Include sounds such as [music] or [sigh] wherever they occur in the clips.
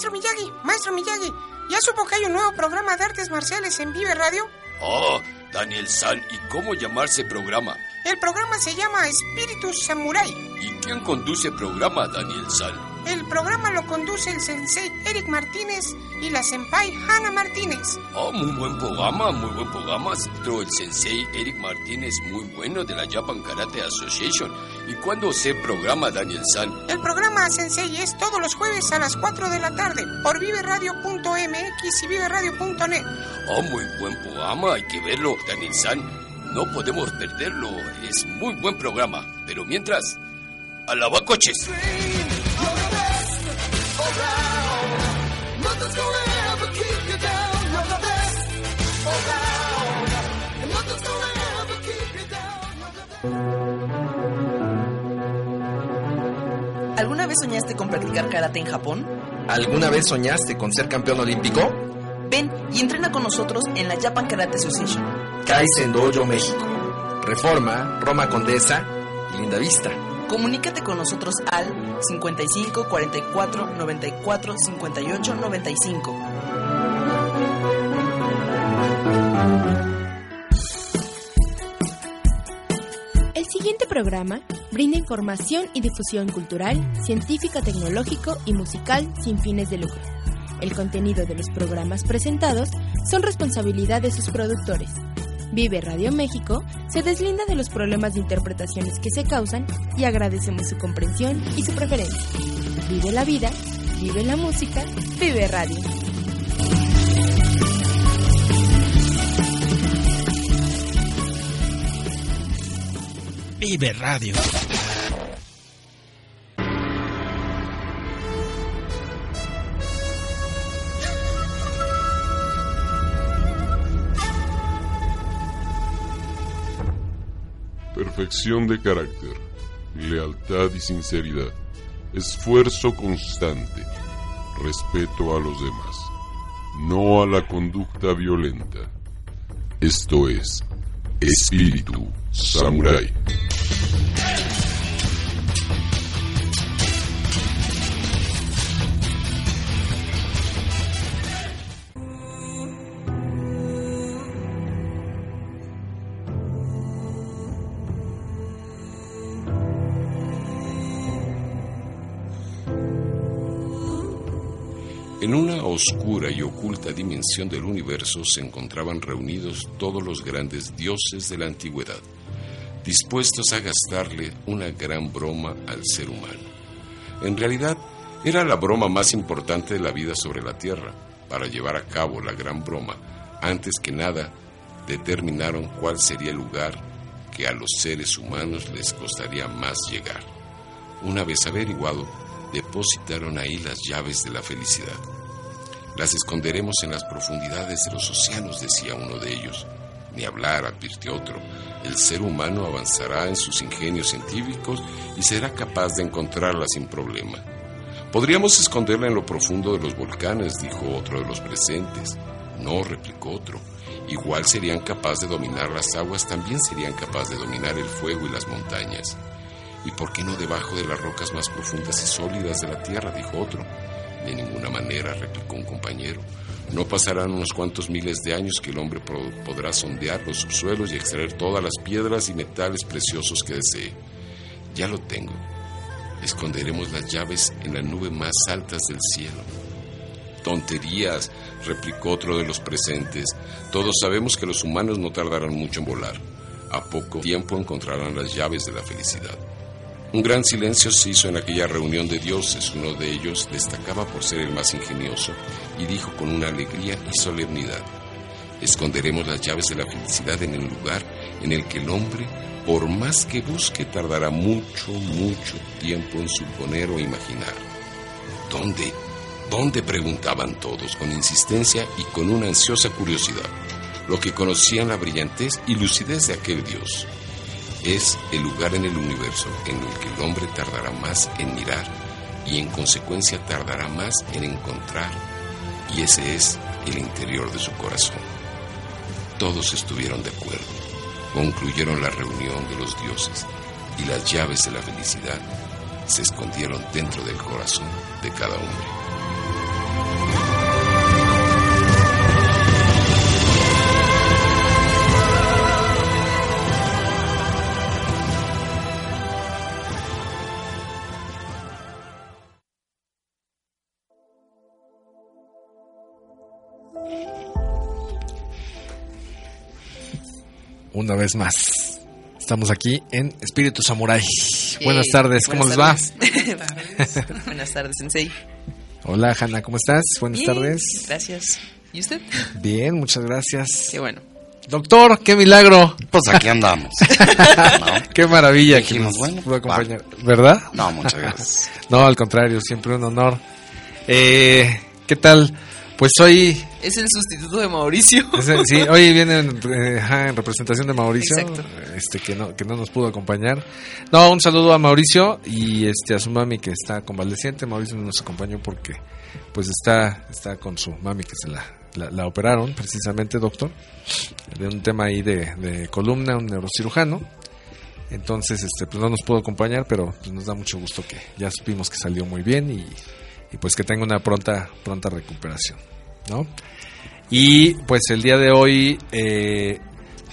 Maestro Miyagi, Maestro Miyagi, ¿ya supo que hay un nuevo programa de artes marciales en Vive Radio? Oh, Daniel San, ¿y cómo llamarse programa? El programa se llama Espíritu Samurai. ¿Y quién conduce el programa, Daniel San? El programa lo conduce el sensei Eric Martínez y la senpai Hannah Martínez. Oh, muy buen programa, muy buen programa. Pero el sensei Eric Martínez, muy bueno de la Japan Karate Association. ¿Y cuándo se programa, Daniel San? El programa Sensei es todos los jueves a las 4 de la tarde por viveradio.mx y viveradio.net. Oh, muy buen programa, hay que verlo, Daniel San. No podemos perderlo, es muy buen programa. Pero mientras, a lavacoches. ¿Alguna vez soñaste con practicar karate en Japón? ¿Alguna vez soñaste con ser campeón olímpico? Ven y entrena con nosotros en la Japan Karate Association. Kaizen Dojo México. Reforma, Roma Condesa y Linda Vista. Comunícate con nosotros al 55 44 94 58 95. El siguiente programa brinda información y difusión cultural, científica, tecnológico y musical sin fines de lucro. El contenido de los programas presentados son responsabilidad de sus productores. Vive Radio México se deslinda de los problemas de interpretaciones que se causan y agradecemos su comprensión y su preferencia. Vive la vida, vive la música, vive radio. Vive Radio. Perfección de carácter, lealtad y sinceridad, esfuerzo constante, respeto a los demás, no a la conducta violenta. Esto es Espíritu Samurai. En una oscura y oculta dimensión del universo se encontraban reunidos todos los grandes dioses de la antigüedad, dispuestos a gastarle una gran broma al ser humano. En realidad, era la broma más importante de la vida sobre la Tierra. Para llevar a cabo la gran broma, antes que nada, determinaron cuál sería el lugar que a los seres humanos les costaría más llegar. Una vez averiguado, depositaron ahí las llaves de la felicidad. Las esconderemos en las profundidades de los océanos, decía uno de ellos. Ni hablar, advirtió otro. El ser humano avanzará en sus ingenios científicos y será capaz de encontrarla sin problema. Podríamos esconderla en lo profundo de los volcanes, dijo otro de los presentes. No, replicó otro. Igual serían capaces de dominar las aguas, también serían capaces de dominar el fuego y las montañas. ¿Y por qué no debajo de las rocas más profundas y sólidas de la tierra? dijo otro. De ninguna manera, replicó un compañero. No pasarán unos cuantos miles de años que el hombre podrá sondear los subsuelos y extraer todas las piedras y metales preciosos que desee. Ya lo tengo. Esconderemos las llaves en las nubes más altas del cielo. Tonterías, replicó otro de los presentes. Todos sabemos que los humanos no tardarán mucho en volar. A poco tiempo encontrarán las llaves de la felicidad. Un gran silencio se hizo en aquella reunión de dioses. Uno de ellos destacaba por ser el más ingenioso y dijo con una alegría y solemnidad, esconderemos las llaves de la felicidad en el lugar en el que el hombre por más que busque, tardará mucho, mucho tiempo en suponer o imaginar. ¿Dónde? ¿Dónde? preguntaban todos con insistencia y con una ansiosa curiosidad, lo que conocían la brillantez y lucidez de aquel Dios. Es el lugar en el universo en el que el hombre tardará más en mirar y en consecuencia tardará más en encontrar, y ese es el interior de su corazón. Todos estuvieron de acuerdo, concluyeron la reunión de los dioses y las llaves de la felicidad se escondieron dentro del corazón de cada hombre. Una vez más. Estamos aquí en Espíritu Samurai. buenas tardes, ¿cómo les va? [laughs] buenas tardes, Sensei. Hola, Hanna, ¿cómo estás? Buenas tardes. Gracias. ¿Y usted? Bien, muchas gracias. Qué bueno. Doctor, qué milagro. Pues aquí andamos. [laughs] Qué maravilla Dijimos, que nos bueno, pudo acompañar. ¿Verdad? No, muchas gracias. [laughs] no, al contrario, siempre un honor. Eh, ¿Qué tal? Pues hoy Es el sustituto de Mauricio. Sí, hoy viene en, eh, en representación de Mauricio, Exacto. este que no que no nos pudo acompañar. No, un saludo a Mauricio y este a su mami que está convaleciente. Mauricio no nos acompañó porque pues está está con su mami que se la, la, la operaron precisamente, doctor, de un tema ahí de, de columna, un neurocirujano. Entonces, este pues no nos pudo acompañar, pero pues, nos da mucho gusto que ya supimos que salió muy bien y, y pues que tenga una pronta pronta recuperación, ¿no? Y pues el día de hoy, eh,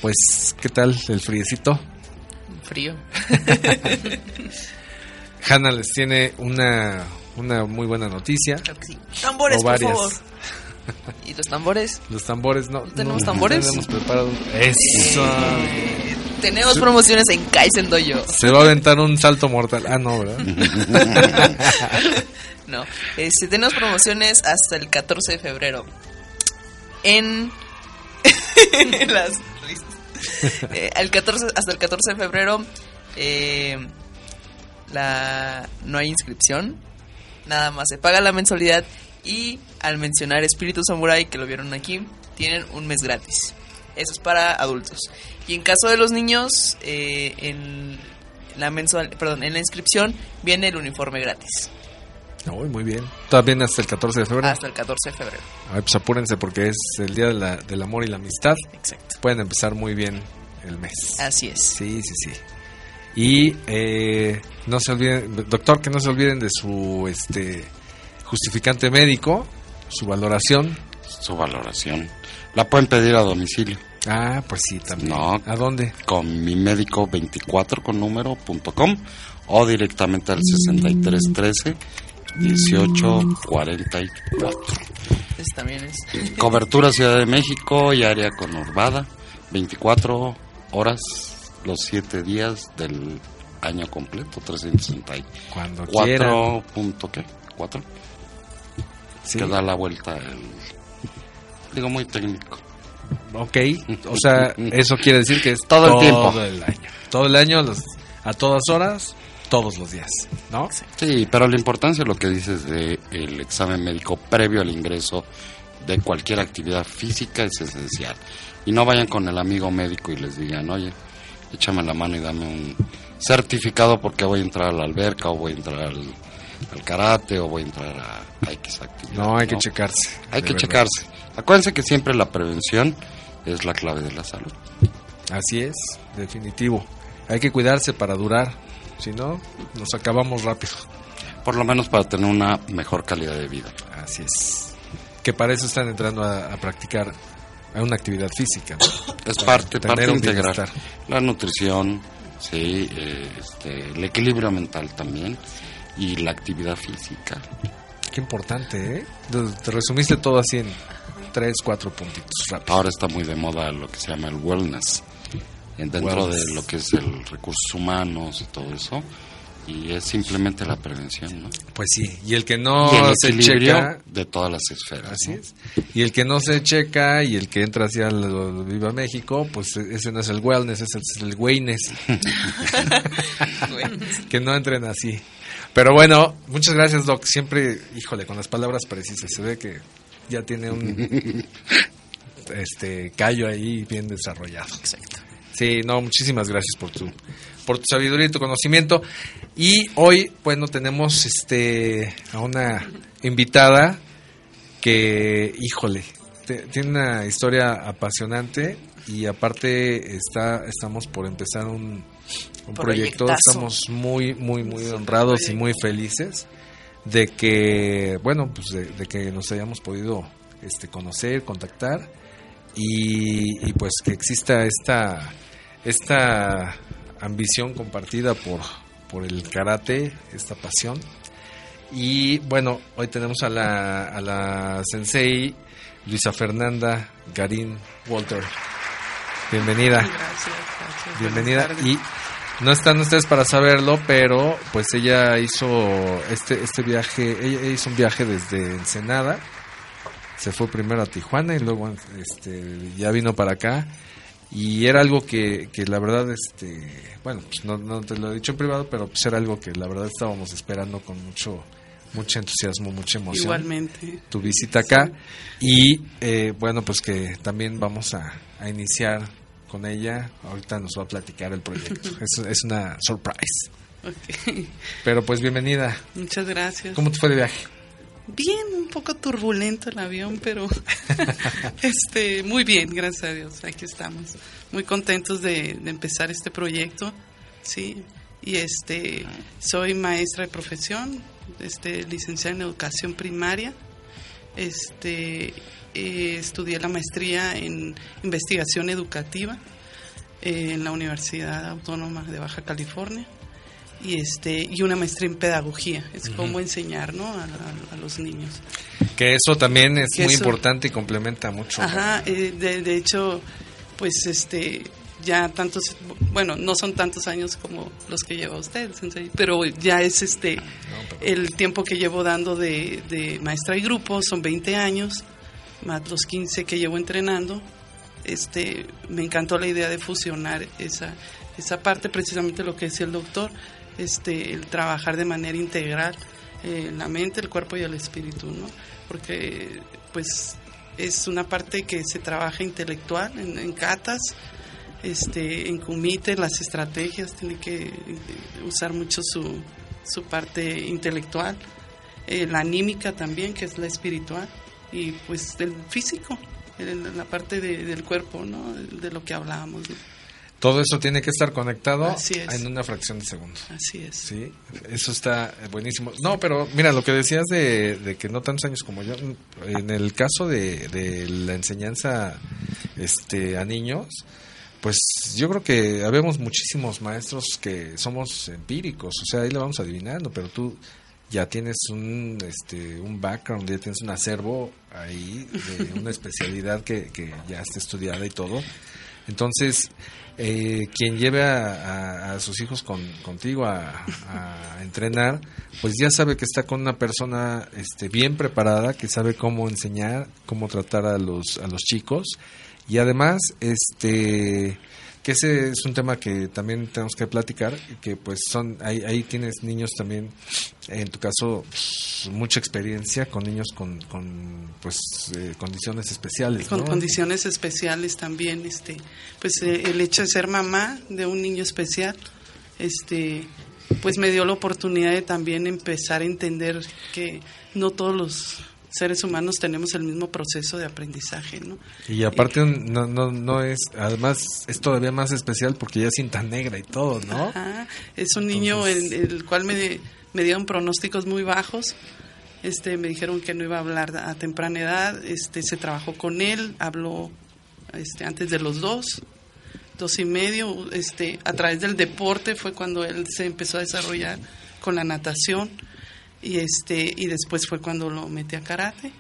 pues, ¿qué tal el friecito? Frío. [laughs] Hanna les tiene una, una muy buena noticia. Claro que sí. Tambores, por favor. [laughs] ¿Y los tambores? Los tambores, no. ¿No tenemos tambores? tenemos preparado. Eso. Tenemos promociones en Kaizen Dojo. Se va a aventar un salto mortal. Ah, no, ¿verdad? [laughs] No, este, tenemos promociones hasta el 14 de febrero. En [laughs] las. Eh, al 14, hasta el 14 de febrero eh, la, no hay inscripción. Nada más se paga la mensualidad y al mencionar Espíritu Samurai, que lo vieron aquí, tienen un mes gratis. Eso es para adultos. Y en caso de los niños, eh, en la mensual, perdón, en la inscripción viene el uniforme gratis. Uy, muy bien. También hasta el 14 de febrero. Hasta el 14 de febrero. Ay, pues apúrense porque es el día de la- del amor y la amistad. Exacto. Pueden empezar muy bien el mes. Así es. Sí, sí, sí. Y eh, no se olviden, doctor, que no se olviden de su este justificante médico, su valoración. Su valoración. La pueden pedir a domicilio Ah, pues sí, también. No. ¿A dónde? con mi médico 24 con número punto com o directamente al 6313 1844. Ese también es. Cobertura Ciudad de México y área conurbada. 24 horas los 7 días del año completo. 364. Cuando quieran. punto qué? 4. Sí. Que da la vuelta. el- digo muy técnico. Ok, o sea, [laughs] eso quiere decir que es Todo el tiempo. Todo el año. Todo el año, los- a todas horas, todos los días, ¿no? Sí, pero la importancia de lo que dices de el examen médico previo al ingreso de cualquier actividad física es esencial. Y no vayan con el amigo médico y les digan, oye, échame la mano y dame un certificado porque voy a entrar a la alberca o voy a entrar al, al karate o voy a entrar a, a X actividad. No, hay que checarse. Hay que verdad. checarse. Acuérdense que siempre la prevención es la clave de la salud. Así es, definitivo. Hay que cuidarse para durar, si no, nos acabamos rápido. Por lo menos para tener una mejor calidad de vida. Así es. Que para eso están entrando a, a practicar a una actividad física. ¿no? Es Para parte, parte integral. La nutrición, sí, eh, este, el equilibrio mental también y la actividad física. Qué importante, ¿eh? Te, te resumiste todo así en tres, cuatro puntitos rápido. Ahora está muy de moda lo que se llama el wellness. En- Dentro de lo que es el recursos humanos y todo eso, y es simplemente la prevención, ¿no? Pues sí, y el que no y el se checa, de todas las esferas. así ¿no? es. Y el que no se checa y el que entra hacia el Viva México, pues ese no es el wellness, ese es el wellness. [laughs] que no entren así. Pero bueno, muchas gracias, Doc. Siempre, híjole, con las palabras precisas. Se ve que ya tiene un [laughs] este callo ahí bien desarrollado. Exacto. Sí, no, muchísimas gracias por tu por tu sabiduría y tu conocimiento. Y hoy, bueno, tenemos este a una invitada que, híjole, te- tiene una historia apasionante y aparte está estamos por empezar un, un proyecto. Estamos muy, muy, muy Sí, honrados y muy felices de que, bueno, pues de, de que nos hayamos podido este conocer, contactar y, y pues que exista esta esta ambición compartida por, por el karate, esta pasión. Y bueno, hoy tenemos a la, a la sensei Luisa Fernanda Garín Walter. Bienvenida. Gracias, gracias. Bienvenida. Y no están ustedes para saberlo, pero pues ella hizo este, este viaje, ella hizo un viaje desde Ensenada. Se fue primero a Tijuana y luego este, ya vino para acá. Y era algo que, que la verdad, este, bueno, pues no, no te lo he dicho en privado, pero pues era algo que la verdad estábamos esperando con mucho, mucho entusiasmo, mucha emoción Igualmente. tu visita acá y eh, bueno pues que también vamos a, a iniciar con ella ahorita nos va a platicar el proyecto [laughs] es, es una surprise Ok. pero pues bienvenida Muchas gracias. ¿cómo te fue de viaje? Bien, un poco turbulento el avión, pero [laughs] este muy bien, gracias a Dios. Aquí estamos. Muy contentos de, de empezar este proyecto. Sí. Y este soy maestra de profesión, este licenciada en educación primaria. Este eh, estudié la maestría en investigación educativa eh, en la Universidad Autónoma de Baja California y este y una maestría en pedagogía. Es cómo enseñar no a, a- a los niños. Que eso también es Que muy eso- importante y complementa mucho ajá eh, de, de hecho pues este ya tantos bueno no son tantos años como los que lleva usted sensei, pero ya es este el tiempo que llevo dando de, de maestra y grupo son 20 años más los 15 que llevo entrenando. Este me encantó la idea de fusionar esa esa parte precisamente lo que decía el doctor este el trabajar de manera integral eh, la mente el cuerpo y el espíritu no porque pues es una parte que se trabaja intelectual en, en catas este en comité las estrategias tiene que eh, usar mucho su, su parte intelectual eh, la anímica también que es la espiritual y pues el físico la parte de- del cuerpo no de lo que hablábamos. Todo eso tiene que estar conectado es. en una fracción de segundo así es Sí, eso está buenísimo. No, pero mira, lo que decías de, de que no tantos años como yo, en el caso de, de la enseñanza este, a niños, pues yo creo que habemos muchísimos maestros que somos empíricos, o sea, ahí lo vamos adivinando, pero tú ya tienes un, este, un background, ya tienes un acervo ahí de una especialidad que, que ya está estudiada y todo. Entonces, eh, quien lleve a, a- sus hijos con, contigo a, a entrenar, pues ya sabe que está con una persona este, bien preparada, que sabe cómo enseñar, cómo tratar a los, a los chicos. Y además, este que ese es un tema que también tenemos que platicar, que pues son, ahí, ahí tienes niños también, en tu caso, pues, mucha experiencia con niños con, con pues eh, condiciones especiales. con ¿no? condiciones especiales también este pues eh, el hecho de ser mamá de un niño especial este pues me dio la oportunidad de también empezar a entender que no todos los seres humanos tenemos el mismo proceso de aprendizaje no Y aparte no, no, no es, además es todavía más especial porque ya es cinta negra y todo, ¿no? Ajá, es un niño en el cual me, me dieron pronósticos muy bajos. Este, me dijeron que no iba a hablar a temprana edad. Este, se trabajó con él, habló este, antes de los dos, dos y medio. Este, a través del deporte fue cuando él se empezó a desarrollar con la natación y este y después fue cuando lo metí a karate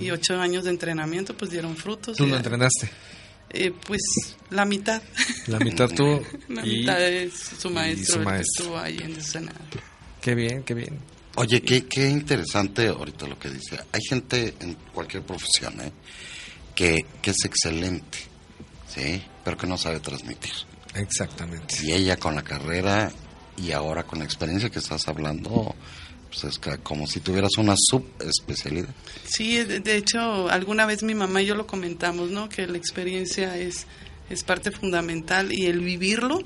y ocho años de entrenamiento pues dieron frutos. Tú lo a- entrenaste. Eh, pues la mitad. La mitad tú [laughs] La y, mitad es su maestro, su maestro. estuvo ahí en Ensenada. Qué bien, qué bien. Oye, qué, qué interesante ahorita lo que dice. Hay gente en cualquier profesión ¿eh? que, que es excelente, ¿sí? Pero que no sabe transmitir. Exactamente. Y ella con la carrera y ahora con la experiencia que estás hablando, pues es como si tuvieras una subespecialidad. Sí, de, hecho, alguna vez mi mamá y yo lo comentamos, ¿no? Que la experiencia es, es parte fundamental y el vivirlo.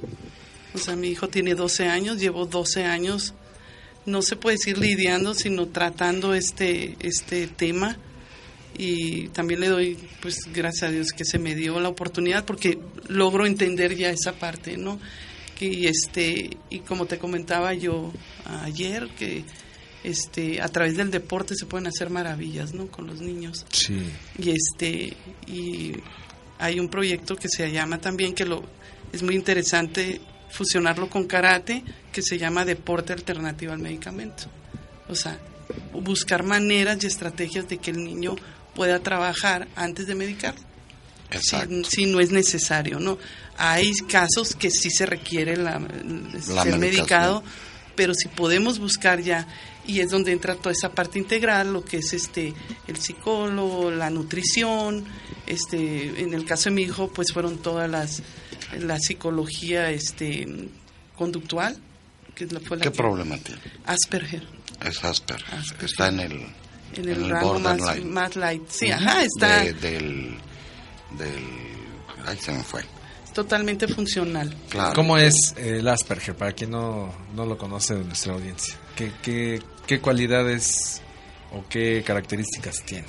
O sea, mi hijo tiene 12 años, llevo 12 años, no se puede decir lidiando, sino tratando este, este tema. Y también le doy, pues, gracias a Dios que se me dio la oportunidad porque logro entender ya esa parte, ¿no? Que, este, y como te comentaba yo ayer, que este, a través del deporte se pueden hacer maravillas, ¿no? Con los niños. Sí. Y este, y hay un proyecto que se llama también, que lo, es muy interesante fusionarlo con karate, que se llama deporte alternativo al medicamento. O sea, buscar maneras y estrategias de que el niño pueda trabajar antes de medicar. Si, si no es necesario, ¿no? Hay casos que sí se requiere la, La ser medicado, pero si podemos buscar ya y es donde entra toda esa parte integral, lo que es este el psicólogo, la nutrición, este en el caso de mi hijo pues fueron todas las la psicología este conductual, que es la, fue la ¿Qué que- problema tiene? Asperger, Es Asper. Asperger. Está en el, en el, rango más, borderline. más light. Sí, ajá, está De- del, del... Ay, se me fue. totalmente funcional. Claro. ¿Cómo es eh, el Asperger? Para quien no, no lo conoce de nuestra audiencia. ¿Qué, qué, qué cualidades o qué características tiene?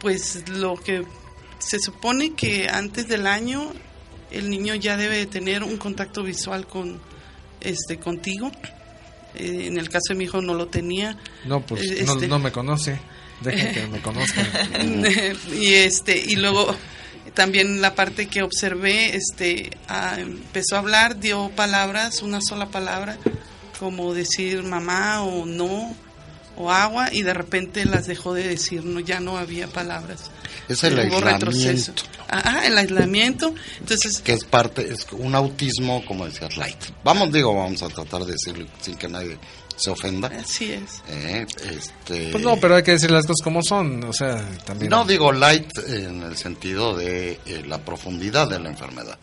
Pues lo que se supone que antes del año el niño ya debe de tener un contacto visual con este contigo. Eh, en el caso de mi hijo no lo tenía. No, pues Eh, no, este- no me conoce. Dejen que me conozcan. [laughs] y este y luego también la parte que observé este ah, empezó a hablar dio palabras una sola palabra como decir mamá o no o agua y de repente las dejó de decir no ya no había palabras Es el Hubo retroceso. aislamiento. Ajá, el aislamiento entonces que es parte, es un autismo, como decías, light. Vamos, digo, vamos a tratar de decirlo sin que nadie se ofenda. así es Eh, este, Pues no, pero hay que decir las cosas como son. O sea, también. No digo light en el sentido de eh, la profundidad de la enfermedad,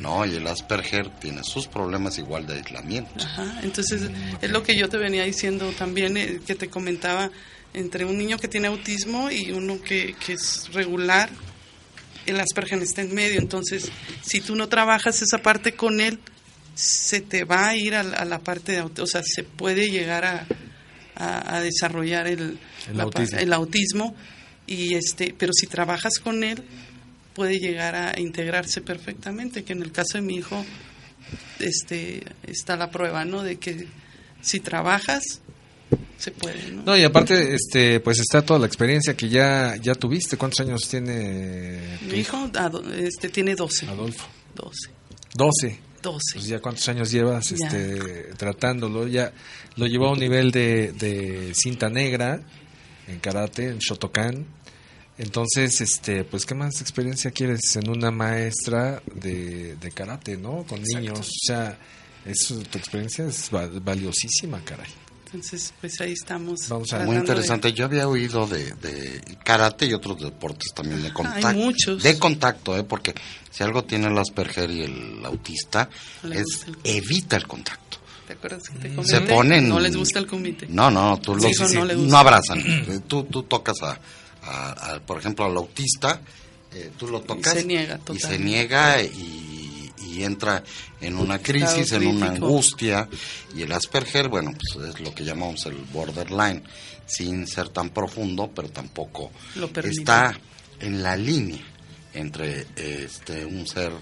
¿no? Y el Asperger tiene sus problemas igual de aislamiento. Ajá, entonces es lo que yo te venía diciendo también, eh, que te comentaba, entre un niño que tiene autismo y uno que, que es regular, el Asperger está en medio, entonces si tú no trabajas esa parte con él, se te va a ir a, la- a la parte de autismo, o sea, se puede llegar a, a- a desarrollar el, El la autismo. el autismo, y este, pero si trabajas con él, puede llegar a integrarse perfectamente, que en el caso de mi hijo, este está la prueba, ¿no? De que si trabajas se puede, ¿no? No, y aparte, este, pues está toda la experiencia que ya, ya tuviste. ¿Cuántos años tiene tu Mi hijo este tiene 12. Adolfo? 12. 12. 12. Pues ya cuántos años llevas Ya. este, tratándolo. Ya lo llevó a un nivel de, de cinta negra en karate, en Shotokan. Entonces, este, pues, ¿qué más experiencia quieres en una maestra de, de karate, no? Con niños. O sea, eso, tu experiencia es va- valiosísima, caray. Entonces, pues ahí estamos. Vamos a- Muy tratando de- interesante. Yo había oído de, de karate y otros deportes también de contacto. muchos. De contacto, ¿eh? Porque si algo tiene el Asperger y el autista, le es el- evita el contacto. ¿Te acuerdas que te Se comenté? ponen... No les gusta el comité. No, no, tú Sí, los... sí, no abrazan. [clears throat] Eh, tú, tú tocas a, a- a, por ejemplo, al autista, eh, tú lo tocas... se niega Y se totalmente. niega y, y entra en una crisis, en una angustia. Y el Asperger, bueno, pues es lo que llamamos el borderline, sin ser tan profundo, pero tampoco está en la línea entre este un ser,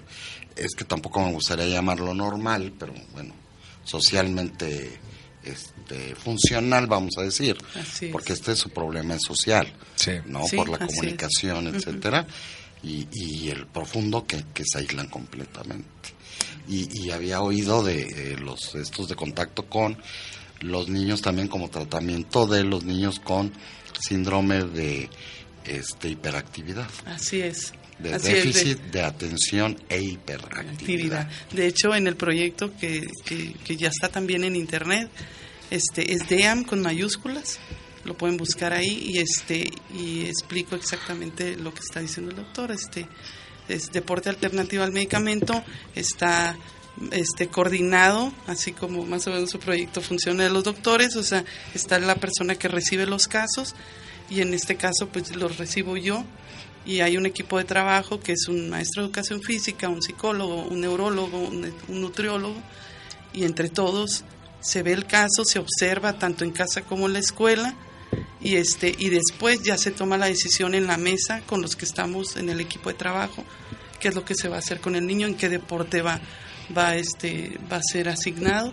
es que tampoco me gustaría llamarlo normal, pero bueno, socialmente este funcional, vamos a decir, Así es. porque este su problema es social, Sí. ¿no? Sí, Por la es. comunicación, etcétera, y, y el profundo que, que se aíslan completamente. Y, y había oído de eh, los estos de contacto con los niños también como tratamiento de los niños con síndrome de este hiperactividad. Así es. de Así es, de- déficit de atención e hiperactividad. actividad. De hecho, en el proyecto que, que, que ya está también en internet, este es DEAM con mayúsculas, lo pueden buscar ahí y este y explico exactamente lo que está diciendo el doctor. Este es deporte alternativo al medicamento, está este coordinado, así como más o menos su proyecto funciona de los doctores, o sea, está la persona que recibe los casos y en este caso pues los recibo yo y hay un equipo de trabajo que es un maestro de educación física, un psicólogo, un neurólogo, un, un nutriólogo y entre todos se ve el caso, se observa tanto en casa como en la escuela y este y después ya se toma la decisión en la mesa con los que estamos en el equipo de trabajo qué es lo que se va a hacer con el niño, en qué deporte va va este va a ser asignado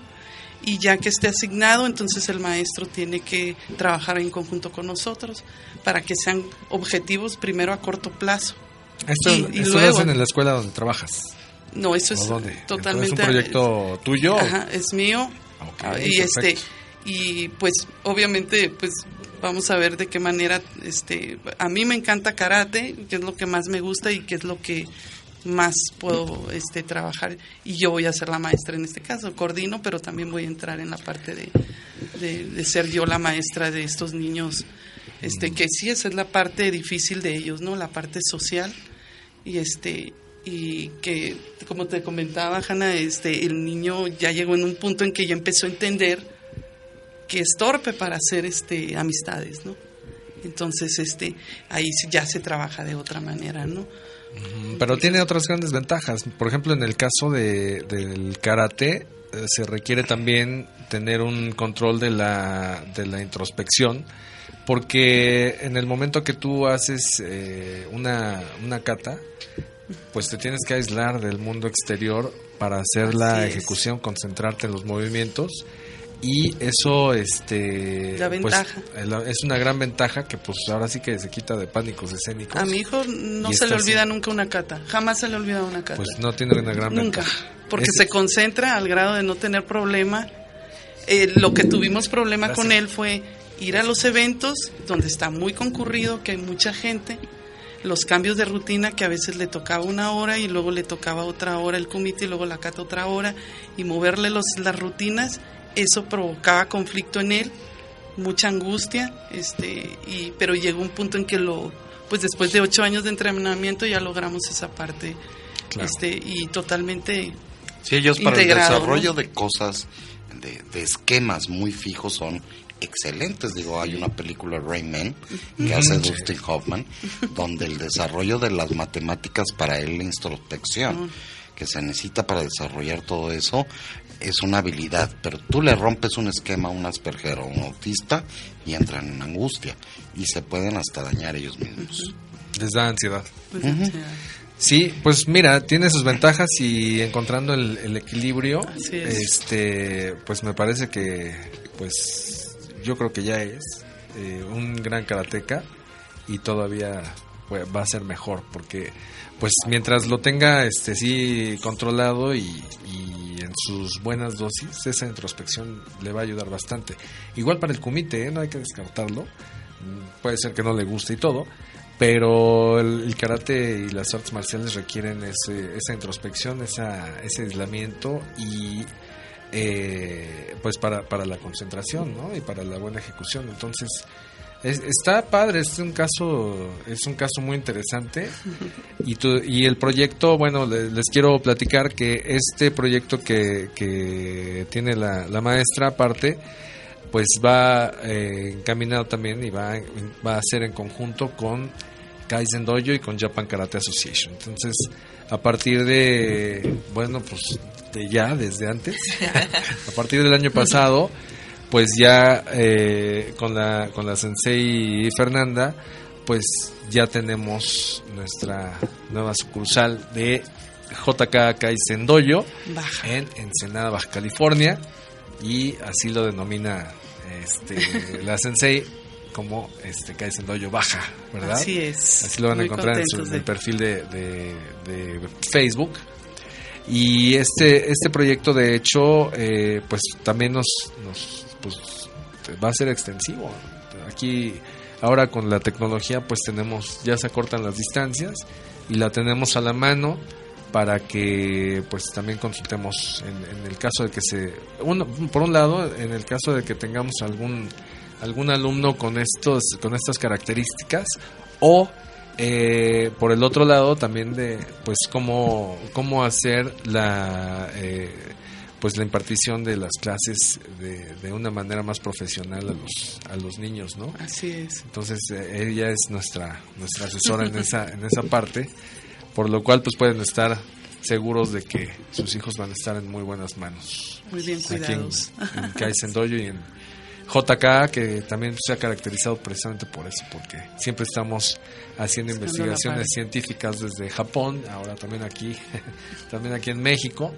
y ya que esté asignado, entonces el maestro tiene que trabajar en conjunto con nosotros para que sean objetivos primero a corto plazo. Esto, Y- y esto lo luego- hacen en la escuela donde trabajas. No, eso es totalmente ¿Es un proyecto tuyo? Ajá, es mío. Ok, Ah, y este y pues obviamente pues vamos a ver de qué manera este a mí me encanta karate, que es lo que más me gusta y que es lo que más puedo este trabajar y yo voy a ser la maestra en este caso, coordino, pero también voy a entrar en la parte de, de, de ser yo la maestra de estos niños, este que sí esa es la parte difícil de ellos, ¿no? La parte social y este y que como te comentaba Hanna este el niño ya llegó en un punto en que ya empezó a entender que es torpe para hacer este amistades no entonces este ahí ya se trabaja de otra manera no Pero tiene otras grandes ventajas. Por ejemplo, en el caso de, del karate, eh, se requiere también tener un control de la, de la introspección, porque en el momento que tú haces eh, una, una kata, pues te tienes que aislar del mundo exterior para hacer la es. ejecución, concentrarte en los movimientos. Y eso este La pues, ventaja. es una gran ventaja que pues ahora sí que se quita de pánicos escénicos. a mi hijo no se le olvida así. nunca una cata jamás se le olvida una cata Pues no tiene una gran Nunca, ventaja. porque Es- se concentra al grado de no tener problema. Eh, lo que tuvimos problema Gracias. con él fue ir a los eventos donde está muy concurrido, que hay mucha gente, los cambios de rutina que a veces le tocaba una hora y luego le tocaba otra hora el comité y luego la cata otra hora y moverle los, las rutinas, eso provocaba conflicto en él, mucha angustia, este, y, pero llegó un punto en que lo, pues después de ocho años de entrenamiento ya logramos esa parte Claro. este y totalmente Sí, ellos para el desarrollo ¿no? de cosas, de, de esquemas muy fijos son excelentes. Digo, hay una película Rayman que hace Dustin Hoffman, donde el desarrollo de las matemáticas para él, la introspección que se necesita para desarrollar todo eso, es una habilidad. Pero tú le rompes un esquema a un Asperger o a un autista y entran en angustia y se pueden hasta dañar ellos mismos. Les da ansiedad. pues, sea, Sí, pues mira, tiene sus ventajas y encontrando el, el equilibrio, Así es. este, pues me parece que, pues yo creo que ya es eh, un gran karateca y todavía pues, va a ser mejor porque, pues mientras lo tenga, este, sí controlado y, en sus buenas dosis, esa introspección le va a ayudar bastante. Igual para el comité, ¿eh? no hay que descartarlo. Mm, Puede ser que no le guste y todo, pero el, el karate y las artes marciales requieren ese, esa introspección, esa, ese aislamiento y eh, pues para, para la concentración ¿no? y para la buena ejecución. Entonces, es- está padre, es un caso es un caso muy interesante y, tu- y el proyecto, bueno, le- les, quiero platicar que este proyecto que, que tiene la, la maestra aparte, pues va eh, encaminado también y va, va a ser en conjunto con Kaizen Dojo y con Japan Karate Association. Entonces, a partir de, bueno, pues de ya, desde antes, [laughs] a partir del año pasado, pues ya eh, con, la, con la sensei Fernanda, pues ya tenemos nuestra nueva sucursal de JK Kaizen Dojo baja. en Ensenada, Baja California, y así lo denomina este, [laughs] la sensei como este Kaizen Dojo Baja, ¿verdad? Así es. Así lo van a encontrar en, su- en el perfil de, de- de Facebook. Y este, este proyecto, de hecho, eh, pues también nos, nos pues, va a ser extensivo. Aquí ahora con la tecnología pues tenemos, ya se acortan las distancias y la tenemos a la mano para que pues también consultemos en, el caso de que se uno por un lado en el caso de que tengamos algún algún alumno con estos con estas características o eh, por el otro lado también de pues cómo cómo hacer la eh, pues la impartición de las clases de, de una manera más profesional a los a los niños no Así es. entonces eh, ella es nuestra nuestra asesora en esa en esa parte por lo cual pues pueden estar seguros de que sus hijos van a estar en muy buenas manos Muy bien aquí en, cuidados. en Kaizen Dojo y en JK que también se ha caracterizado precisamente por eso porque siempre estamos haciendo Buscando investigaciones científicas desde Japón ahora también aquí [laughs] también aquí en México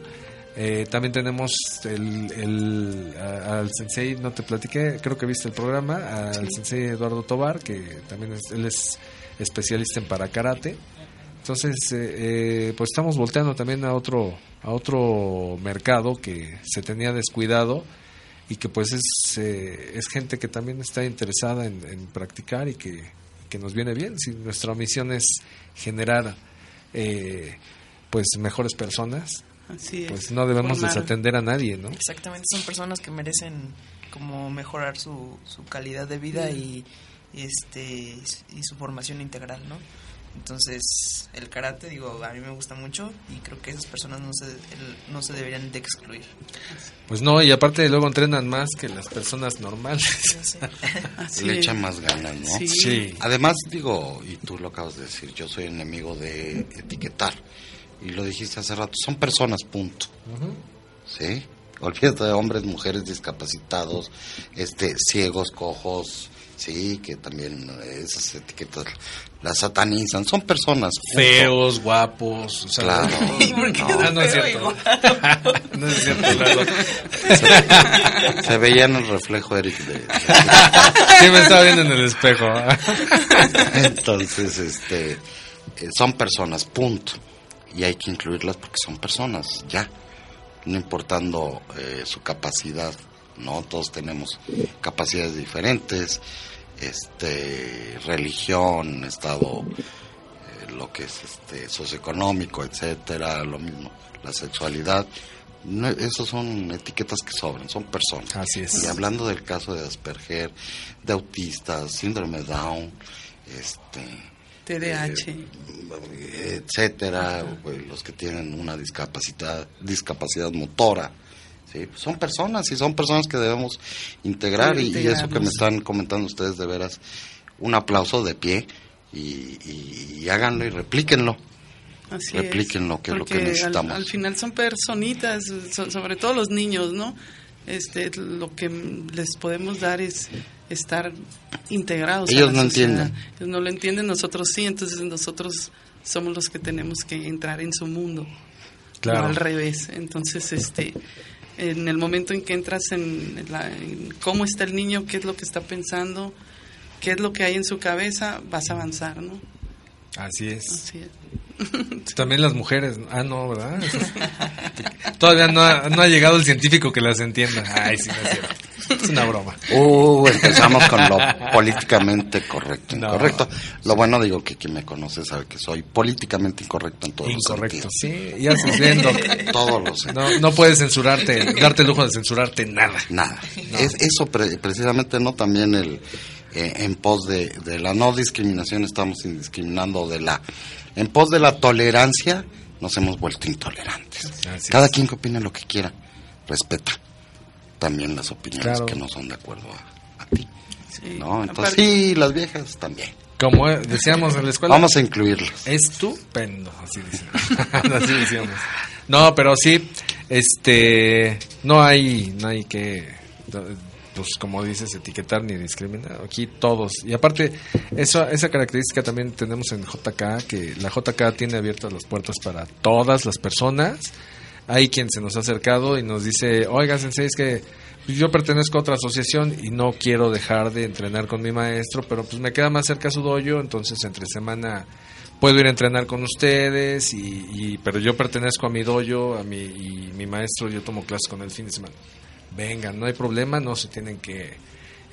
eh, también tenemos el, el- a- al sensei, no te platiqué, creo que viste el programa, al sensei Eduardo Tobar, que también es, él es especialista en para karate. Entonces, eh, eh, pues estamos volteando también a otro a otro mercado que se tenía descuidado y que pues es, eh, es gente que también está interesada en, en practicar y que, que nos viene bien. Si nuestra misión es generar eh, pues mejores personas, Así es. pues no debemos Formar. desatender a nadie, ¿no? Exactamente, son personas que merecen como mejorar su, su calidad de vida y, y este y su formación integral, ¿no? Entonces, el karate, digo, a mí me gusta mucho y creo que esas personas no se, el- no se deberían de excluir. Pues no, y aparte luego entrenan más que las personas normales. [laughs] Le echan más ganas, ¿no? Sí. Sí. Además, digo, y tú lo acabas de decir, yo soy enemigo de etiquetar. Y lo dijiste hace rato, son personas, punto. ¿Sí? Olvídate de hombres, mujeres discapacitados, este, ciegos, cojos, sí, que también esas etiquetas las satanizan. Son personas. punto. Feos, guapos, o sea, Claro. [laughs] ¿Y por qué No, es no es feo cierto. [laughs] no es cierto, Lalo. Se veía en el reflejo, Eric, de, [laughs] Sí, me estaba viendo en el espejo. Entonces, este, eh, son personas, punto. Y hay que incluirlas porque son personas, ya. No importando eh, su capacidad, ¿no? Todos tenemos capacidades diferentes, este, religión, estado, eh, lo que es este, socioeconómico, etcétera, lo mismo, la sexualidad. No, esos son etiquetas que sobran, son personas. Así es. Y hablando del caso de Asperger, de autistas, síndrome Down, este, TDAH. eh, etcétera, pues, los que tienen una discapacidad, discapacidad motora, ¿sí? son personas y son personas que debemos integrar y, y eso que me están comentando ustedes de veras, un aplauso de pie y, y- y háganlo y replíquenlo. Así Repliquen lo que es lo que Porque al- necesitamos. Al, final son personitas, so- sobre todo los niños, ¿no? Este, lo que les podemos dar es estar integrados. a Ellos la no sociedad. entienden. Ellos no lo entienden, nosotros sí, entonces nosotros somos los que tenemos que entrar en su mundo. Claro. No al revés. Entonces, este, en el momento en que entras en, la- en cómo está el niño, qué es lo que está pensando, qué es lo que hay en su cabeza, vas a avanzar, ¿no? Así es. Así es. [laughs] También las mujeres. Ah, no, ¿verdad? [laughs] Todavía no ha, no ha llegado el científico que las entienda. Ay, sí, no es cierto. Es una broma. Uh, empezamos con lo [laughs] políticamente correcto, No. incorrecto. Lo bueno digo que quien me conoce sabe que soy políticamente incorrecto en todos Incorrecto. los Sí, sentidos. ya se bien, Doc. Todos los sentidos. No, no puedes censurarte, darte el lujo de censurarte nada. Nada. Es, eso pre- precisamente no también el eh, en pos de, de la no discriminación estamos indiscriminando de la en pos de la tolerancia nos hemos vuelto intolerantes. Así Cada es. quien que opine lo que quiera, respeta también las opiniones Claro. que no son de acuerdo a, a ti. Sí. ¿no? Entonces sí, las viejas también. Como decíamos en la escuela. Vamos a incluirlas. Estupendo, así decíamos. [laughs] así decíamos. No, pero sí, este, no hay, no hay que, pues como dices, etiquetar ni discriminar. Aquí todos. Y aparte, eso, esa característica también tenemos en JK, que la JK tiene abiertas las puertas para todas las personas. Hay quien se nos ha acercado y nos dice, oiga, sensei, es que yo pertenezco a otra asociación y no quiero dejar de entrenar con mi maestro, pero pues me queda más cerca su dojo, entonces entre semana puedo ir a entrenar con ustedes, y, pero yo pertenezco a mi dojo, a mi, y mi maestro, yo tomo clases con él el fin de semana. Vengan, no hay problema, no se tienen que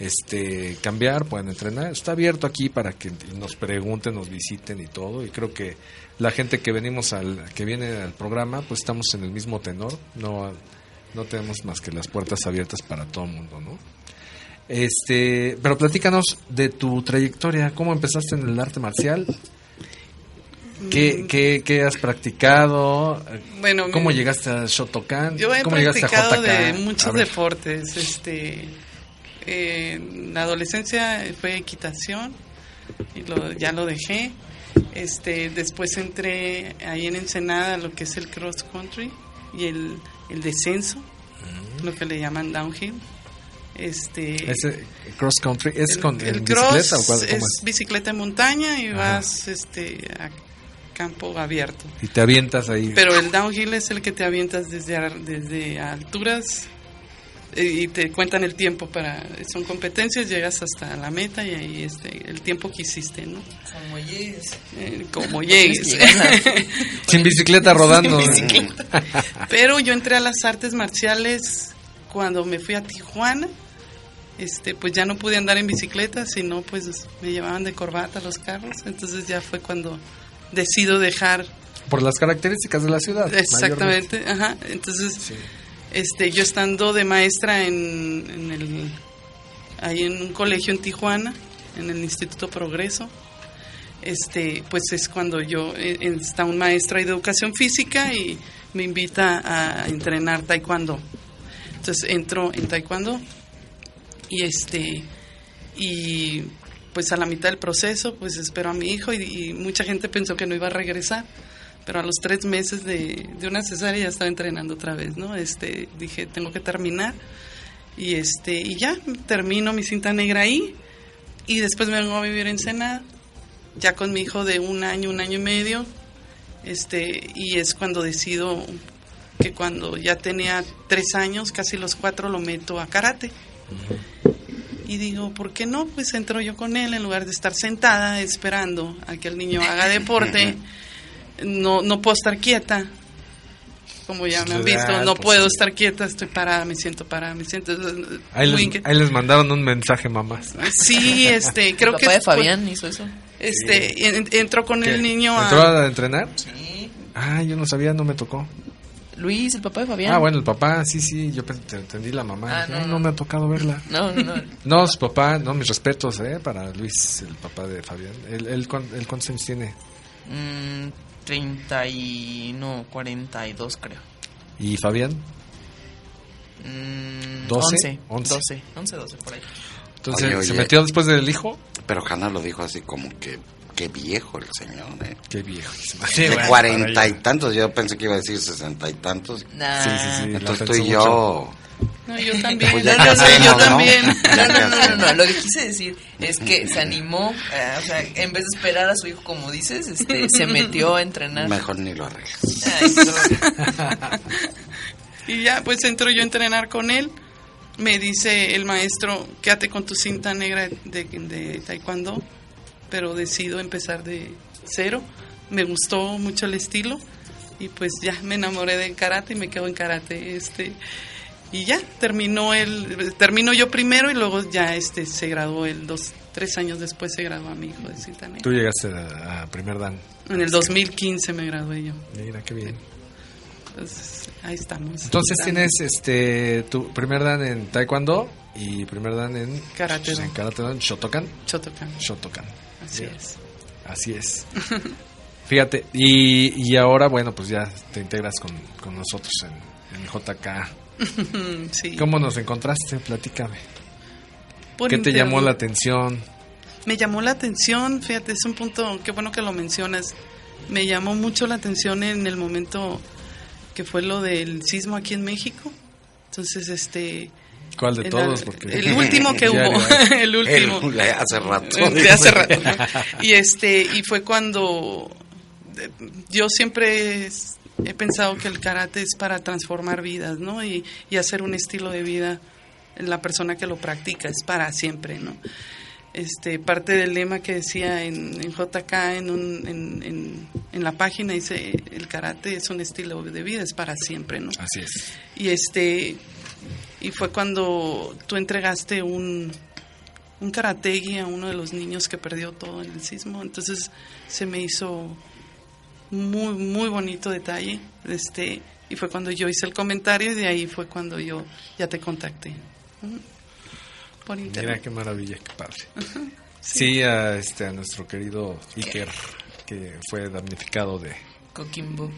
este cambiar, pueden entrenar. Está abierto aquí para que nos pregunten, nos visiten y todo. Y creo que la gente que venimos al, que viene al programa, pues estamos en el mismo tenor. No, no tenemos más que las puertas abiertas para todo el mundo, ¿no? Este, pero platícanos de tu trayectoria, cómo empezaste en el arte marcial, ¿Qué, qué, qué has practicado? Bueno, ¿Cómo llegaste a Shotokan? Yo he ¿Cómo llegaste a JK? de muchos deportes. Este, eh, en la adolescencia fue equitación y lo, ya lo dejé. Este, después entré ahí en Ensenada lo que es el cross country y el, el descenso, lo que le llaman downhill. Este, Ese cross country es el, con el en cross bicicleta o cuál- es, es? bicicleta en montaña y vas este, a campo abierto. Y te avientas ahí. Pero el downhill es el que te avientas desde, desde alturas y te cuentan el tiempo para son competencias llegas hasta la meta y ahí este el tiempo que hiciste no Como llegues. Eh, como llegues [laughs] Sin bicicleta rodando. Sin bicicleta. pero yo entré a las artes marciales cuando me fui a Tijuana este pues ya no pude andar en bicicleta sino pues me llevaban de corbata los carros entonces ya fue cuando decido dejar Por las características de la ciudad. Exactamente, ajá. Entonces, este, yo estando de maestra en, en el, ahí en un colegio en Tijuana, en el Instituto Progreso, este, pues es cuando yo eh, está un maestro de educación física y me invita a entrenar taekwondo. Entonces entro en taekwondo y este y pues a la mitad del proceso pues espero a mi hijo y mucha gente pensó que no iba a regresar pero a los tres meses de, de una cesárea ya estaba entrenando otra vez no este dije tengo que terminar. Y este y ya termino mi cinta negra ahí. Y después me vengo a vivir en Senada ya con mi hijo de un año un año y medio. Este y es cuando decido que cuando ya tenía tres años casi los cuatro lo meto a karate. Y digo, ¿por qué no? Pues entro yo con él en lugar de estar sentada esperando a que el niño haga deporte. [laughs] No, no puedo estar quieta. Como ya me han visto, no pues puedo estar quieta, estoy parada, me siento parada, me siento... Ahí les, inque- ahí les mandaron un mensaje, mamás. Sí, este, [laughs] creo el que... papá de Fabián hizo eso. Este, en- entró con ¿Qué? el niño a... ¿Entró a entrenar? Sí. Ah, yo no sabía, no me tocó. Luis, el papá de Fabián. Ah, bueno, el papá, sí, sí, yo te entendí la mamá. Ah, Dije, no, "Ay, no. no me ha tocado verla. No, no, no. [laughs] No, su papá, no, mis respetos, ¿eh? Para Luis, el papá de Fabián. ¿Él, él, él cuántos años tiene? Mm, 30 y... no, 42 creo. ¿Y Fabián? Mm, 12, 11, 11. 12, 11, 12 por ahí. Entonces, Oye, ¿se oye. metió después del hijo? Pero Hanna lo dijo así como que, qué viejo el señor, ¿eh? Qué viejo. de cuarenta y tantos, yo pensé que iba a decir sesenta y tantos. Nah. Sí, sí, Entonces tú y yo, No, yo también. Pues ya no, no, yo también. [laughs] No, no, no, no, no, lo que quise decir es que se animó, eh, o sea, en vez de esperar a su hijo, como dices, este, se metió a entrenar. mejor ni lo arreglas. Ay, no. Y ya, pues entro yo a entrenar con él. Me dice el maestro, quédate con tu cinta negra de, de taekwondo, pero decido empezar de cero. Me gustó mucho el estilo y pues ya me enamoré del karate y me quedo en karate. Este, y ya, terminó él, termino yo primero y luego ya este se graduó él, dos, tres años después se graduó mi hijo de cinta negra. Tú llegaste a, a primer dan. En el 2015 me gradué yo. Mira, qué bien. Entonces, ahí estamos. Entonces tienes este tu primer dan en taekwondo y primer dan en Karate en dan. karate dan Shotokan. Shotokan. Shotokan. Así es. Así es. [laughs] Fíjate, y, y ahora, bueno, pues ya te integras con, con nosotros en, en JK. [laughs] sí. ¿Cómo nos encontraste? Platícame. Por ¿Qué te llamó la atención? Me llamó la atención, fíjate, es un punto, qué bueno que lo mencionas. Me llamó mucho la atención en el momento que fue lo del sismo aquí en México. Entonces, este... ¿Cuál de el- todos? Porque El último [laughs] que hubo, [laughs] el último. El- hace rato. De hace rato. [laughs] Y este, y fue cuando eh, yo siempre he pensado que el karate es para transformar vidas, ¿no? Y, y hacer un estilo de vida en la persona que lo practica, es para siempre, ¿no? Este, parte del lema que decía en, en JK, en, un, en, en, en la página, dice, el karate es un estilo de vida, es para siempre, ¿no? Así es. Y este y fue cuando tú entregaste un, un karategi a uno de los niños que perdió todo en el sismo. Entonces se me hizo muy, muy bonito detalle. Este, y fue cuando yo hice el comentario y de ahí fue cuando yo ya te contacté. Mira qué maravilla, qué padre. Sí, a, este, a nuestro querido Iker, que fue damnificado de... Coquimbo.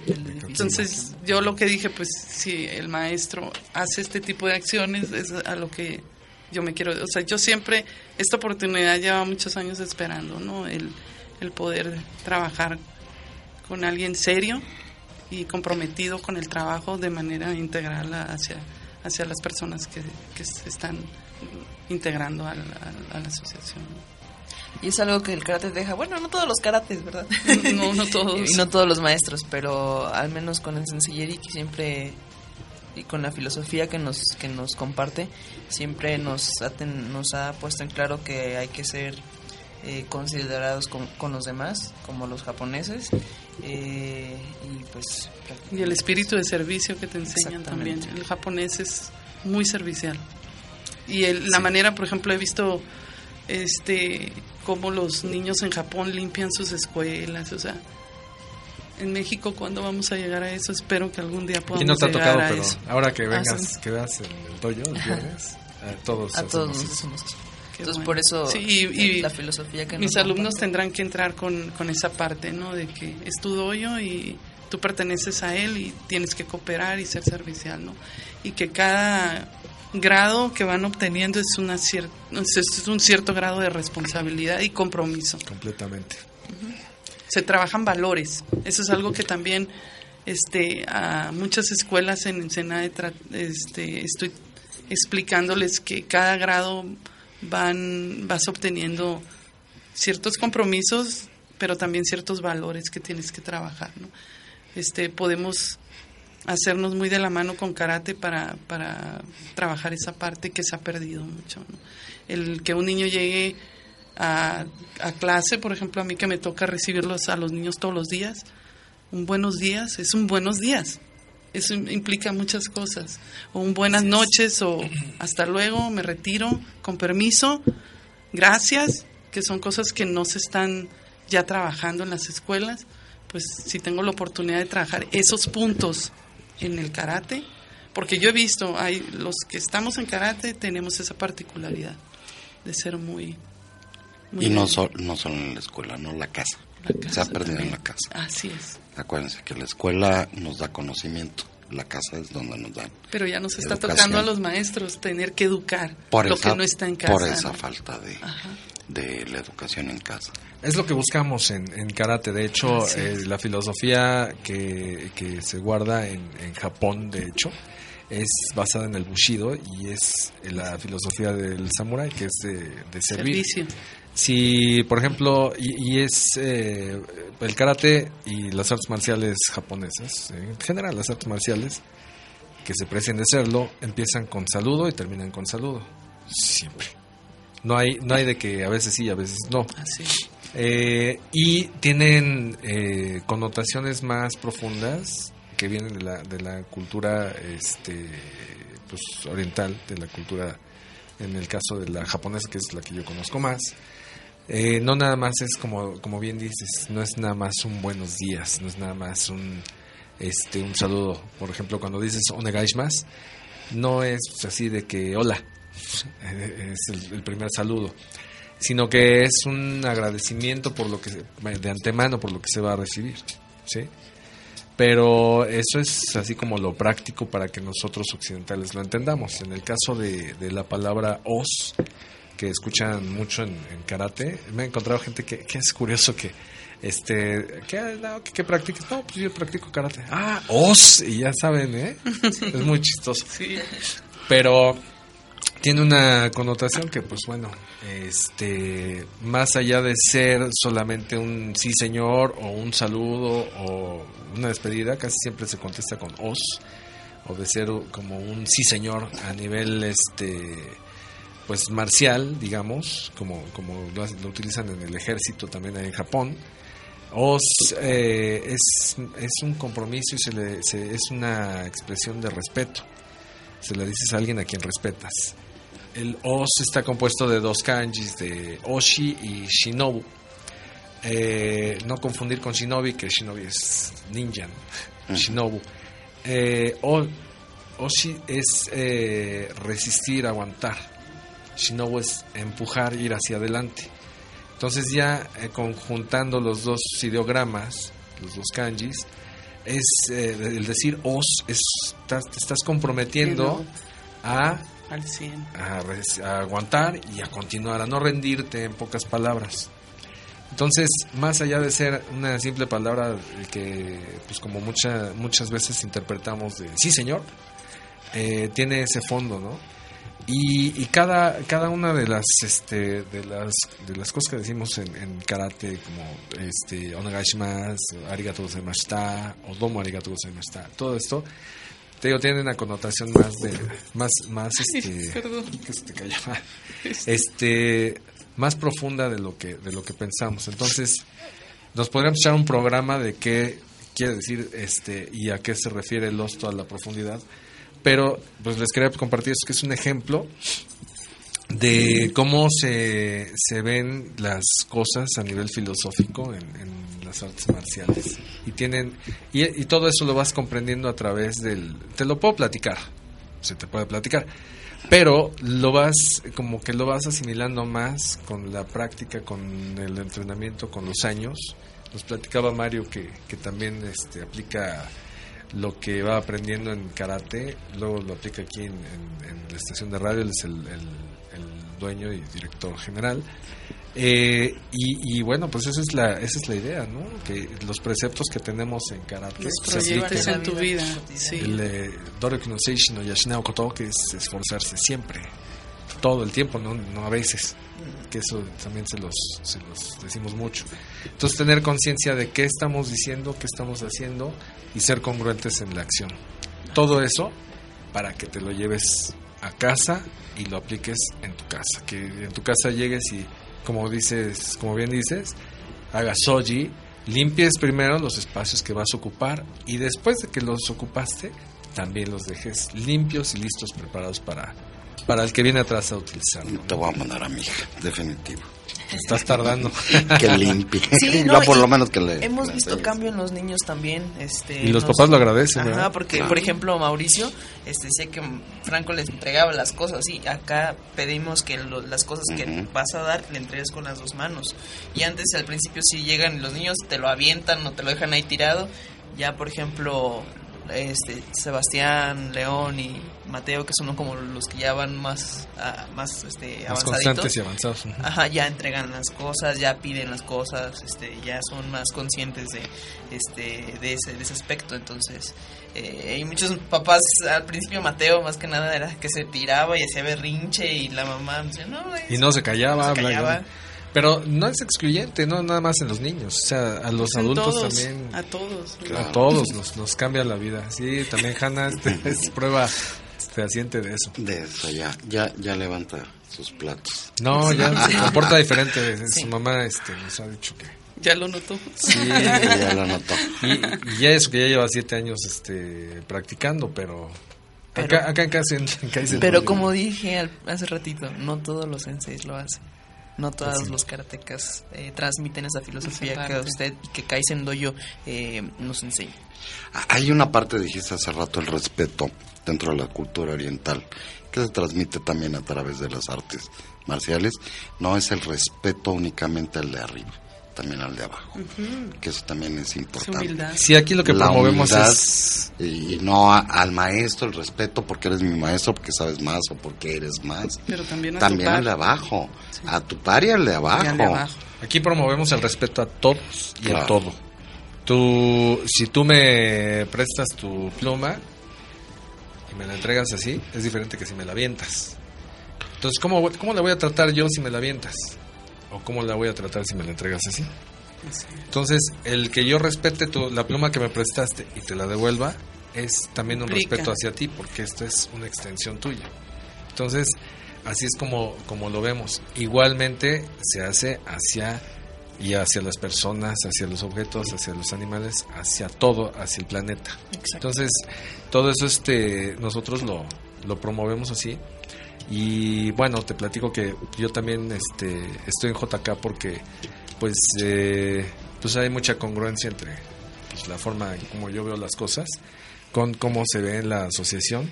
Entonces yo lo que dije, pues si el maestro hace este tipo de acciones, es a lo que yo me quiero, o sea, yo siempre, esta oportunidad lleva muchos años esperando, ¿no? El, el poder trabajar con alguien serio y comprometido con el trabajo de manera integral a- hacia, hacia las personas que, que se están integrando al- al- a la asociación. Y es algo que el karate deja. Bueno, no todos los karates, ¿verdad? [laughs] No, no todos. y no todos los maestros, pero al menos con el Senseieri que siempre y con la filosofía que nos que nos comparte, siempre nos ha, ten- nos ha puesto en claro que hay que ser eh, considerados con, con los demás, como los japoneses. eh, y pues Y el espíritu de servicio que te enseñan también. El japonés es muy servicial. Y el- la manera, por ejemplo, he visto este cómo los niños en Japón limpian sus escuelas, o sea, en México cuándo vamos a llegar a eso? Espero que algún día podamos Aquí no te ha tocado, a pero eso. ahora que Ah, vengas, sí. que veas el, el dojo el viernes, a todos, a todos hacemos nos eso. hacemos eso. Entonces bueno. por eso Sí, y- y la filosofía que mis nos alumnos comparte- tendrán que entrar con, con esa parte, ¿no? De que es tu doyo y tú perteneces a él y tienes que cooperar y ser servicial, ¿no? Y que cada grado que van obteniendo es, una cier- es un cierto grado de responsabilidad y compromiso. Completamente. Se trabajan valores. Eso es algo que también este, a muchas escuelas en Ensenada este, estoy explicándoles que cada grado van vas obteniendo ciertos compromisos, pero también ciertos valores que tienes que trabajar. ¿no? Este, podemos hacernos muy de la mano con karate para, para trabajar esa parte que se ha perdido mucho. ¿no? El que un niño llegue a, a clase, por ejemplo, a mí que me toca recibirlos a los niños todos los días, un buenos días es un buenos días. Eso implica muchas cosas. O un buenas noches, o hasta luego, me retiro, con permiso, gracias, que son cosas que no se están ya trabajando en las escuelas. Pues si tengo la oportunidad de trabajar esos puntos en el karate, porque yo he visto, hay los que estamos en karate tenemos esa particularidad de ser muy... muy Y no, so- no solo en la escuela, no la casa. La casa Se ha perdido también. en la casa. Así es. Acuérdense que la escuela nos da conocimiento, la casa es donde nos dan. Pero ya nos está Educación. tocando a los maestros tener que educar Por lo esa, que no está en casa. por esa ¿no? falta de, Ajá. de la educación en casa. Es lo que buscamos en, en karate. De hecho, Así eh, la filosofía que, que se guarda en, en Japón, de hecho, es basada en el Bushido y es la filosofía del samurái, que es de, de servir. Servicio. Si, por ejemplo, y, y es eh, el karate y las artes marciales japonesas, en general las artes marciales, que se precien de serlo, empiezan con saludo y terminan con saludo. Siempre. No hay, no hay de que a veces sí, a veces no. Así. Eh, y tienen eh, connotaciones más profundas que vienen de la, de la cultura este, pues, oriental, de la cultura, en el caso de la japonesa, que es la que yo conozco más. Eh, no nada más es como, como bien dices, no es nada más un buenos días, no es nada más un, este, un saludo. Por ejemplo, cuando dices onegaishimasu, no es así de que hola, [laughs] es el, el primer saludo sino que es un agradecimiento por lo que de antemano por lo que se va a recibir, ¿sí? Pero eso es así como lo práctico para que nosotros occidentales lo entendamos. En el caso de, de la palabra os, que escuchan mucho en, en karate, me he encontrado gente que, que es curioso que este ¿qué, no, ¿qué, qué practicas? No, pues yo practico karate. Ah, os, y ya saben, ¿eh? [laughs] Es muy chistoso. Sí. Pero tiene una connotación que pues bueno este más allá de ser solamente un sí señor o un saludo o una despedida casi siempre se contesta con os o de ser como un sí señor a nivel este pues marcial digamos como como lo, utilizan en el ejército también en Japón os eh, es, es un compromiso y se le, se- es una expresión de respeto se le dices a alguien a quien respetas. El os está compuesto de dos kanjis, de oshi y shinobu. Eh, no confundir con shinobi, que shinobi es ninja, ¿no? shinobu. Eh, o- oshi es eh, resistir, aguantar. Shinobu es empujar, ir hacia adelante. Entonces ya eh, conjuntando los dos ideogramas, los dos kanjis, es eh, el decir os, es, estás- te estás comprometiendo a, Al 100. a aguantar y a continuar, a no rendirte en pocas palabras. Entonces, más allá de ser una simple palabra eh, que, pues como mucha, muchas veces interpretamos de sí señor, eh, tiene ese fondo, ¿no? Y, cada, cada una de las, este, de las, de las cosas que decimos en, karate, como este, onegaishimasu, arigato gozaimashita, o domo arigato gozaimashita, todo esto, te digo, tiene una connotación más de, más, más, este, Perdón. que se te callaba, [laughs] este, más profunda de lo que, de lo que pensamos. Entonces, nos podríamos echar un programa de qué quiere decir este y a qué se refiere el osto a la profundidad, pero pues les quería compartir esto que es un ejemplo de cómo se, se ven las cosas a nivel filosófico en, en las artes marciales y tienen y, todo eso lo vas comprendiendo a través del te lo puedo platicar se te puede platicar pero lo vas como que lo vas asimilando más con la práctica con el entrenamiento con los años nos platicaba Mario que, que también este aplica lo que va aprendiendo en karate, luego lo aplica aquí en, la estación de radio, él es el dueño y director general. Eh, y, y bueno, pues esa es la esa es la idea, ¿no? Que los preceptos que tenemos en karate se apliquen. en tu vida. Sí. El eh, no Yashinao Koto, que es esforzarse siempre, todo el tiempo, no, no a veces. Que eso también se los, se los decimos mucho. Entonces, tener conciencia de qué estamos diciendo, qué estamos haciendo y ser congruentes en la acción. Todo eso para que te lo lleves a casa y lo apliques en tu casa. Que en tu casa llegues y, como dices, como bien dices, hagas soji, limpies primero los espacios que vas a ocupar y después de que los ocupaste, también los dejes limpios y listos, preparados para, para el que viene atrás a utilizarlo. Te voy a mandar a mi hija, definitivo. Estás tardando. [laughs] Que limpie. Sí, [laughs] no, por lo menos que le... Hemos le visto cambio en los niños también. Este, Y los nos- papás lo agradecen, Ajá, ¿verdad? porque, Claro. por ejemplo, Mauricio este, decía que Franco les entregaba las cosas. Y acá pedimos que lo- las cosas que vas a dar le entregues con las dos manos. Y antes, al principio, si llegan y los niños te lo avientan o te lo dejan ahí tirado. Ya, por ejemplo, este Sebastián, León y Mateo, que son como los que ya van más, más, este, Más constantes y avanzados. Ajá, ya entregan las cosas, ya piden las cosas, este, ya son más conscientes de, este, de ese, de ese aspecto. Entonces, eh, hay muchos papás, al principio Mateo más que nada era que se tiraba y hacía berrinche y la mamá decía, no, Y no se callaba. No se callaba. Pero no es excluyente, no nada más en los niños, o sea, a los adultos todos, también. A todos. Claro. A todos [laughs] nos, nos cambia la vida. Sí, también Hanna este, [laughs] es prueba fehaciente de eso. De eso, ya, ya, ya levanta sus platos. No, ya se comporta [laughs] diferente. Sí. Su mamá este, nos ha dicho que Ya lo notó. sí. ya lo notó. Y, y ya eso que ya lleva siete años este, practicando, pero, Pero- acá, acá en casa, en, en Kaizen Pero como dije al- hace ratito, no todos los senseis lo hacen. No todos Así. los karatecas eh, transmiten esa filosofía Esa que usted, que Kaizen Doyo eh, nos enseña. Hay una parte, dijiste hace rato, el respeto dentro de la cultura oriental, que se transmite también a través de las artes marciales. No es el respeto únicamente al de arriba, también al de abajo, que eso también es importante. Sí, aquí lo que La promovemos es y, y no a- al maestro el respeto porque eres mi maestro, porque sabes más o porque eres más. Pero también a También tu al de abajo, a tu par y al de abajo. Y al de abajo. Aquí promovemos el respeto a todos y a todo. Tú, si tú me prestas tu pluma y me la entregas así, es diferente que si me la avientas. Entonces, ¿cómo, ¿cómo la voy a tratar yo si me la avientas? ¿O cómo la voy a tratar si me la entregas así? Entonces, el que yo respete tu, la pluma que me prestaste y te la devuelva es también un Implica. respeto hacia ti, porque esto es una extensión tuya. Entonces, así es como, como lo vemos. Igualmente se hace hacia y hacia las personas, hacia los objetos, hacia los animales, hacia todo, hacia el planeta. Exacto. Entonces, todo eso este nosotros lo, lo promovemos así. Y bueno, te platico que yo también este, estoy en JK porque pues, eh, pues hay mucha congruencia entre pues, la forma en cómo yo veo las cosas con cómo se ve en la asociación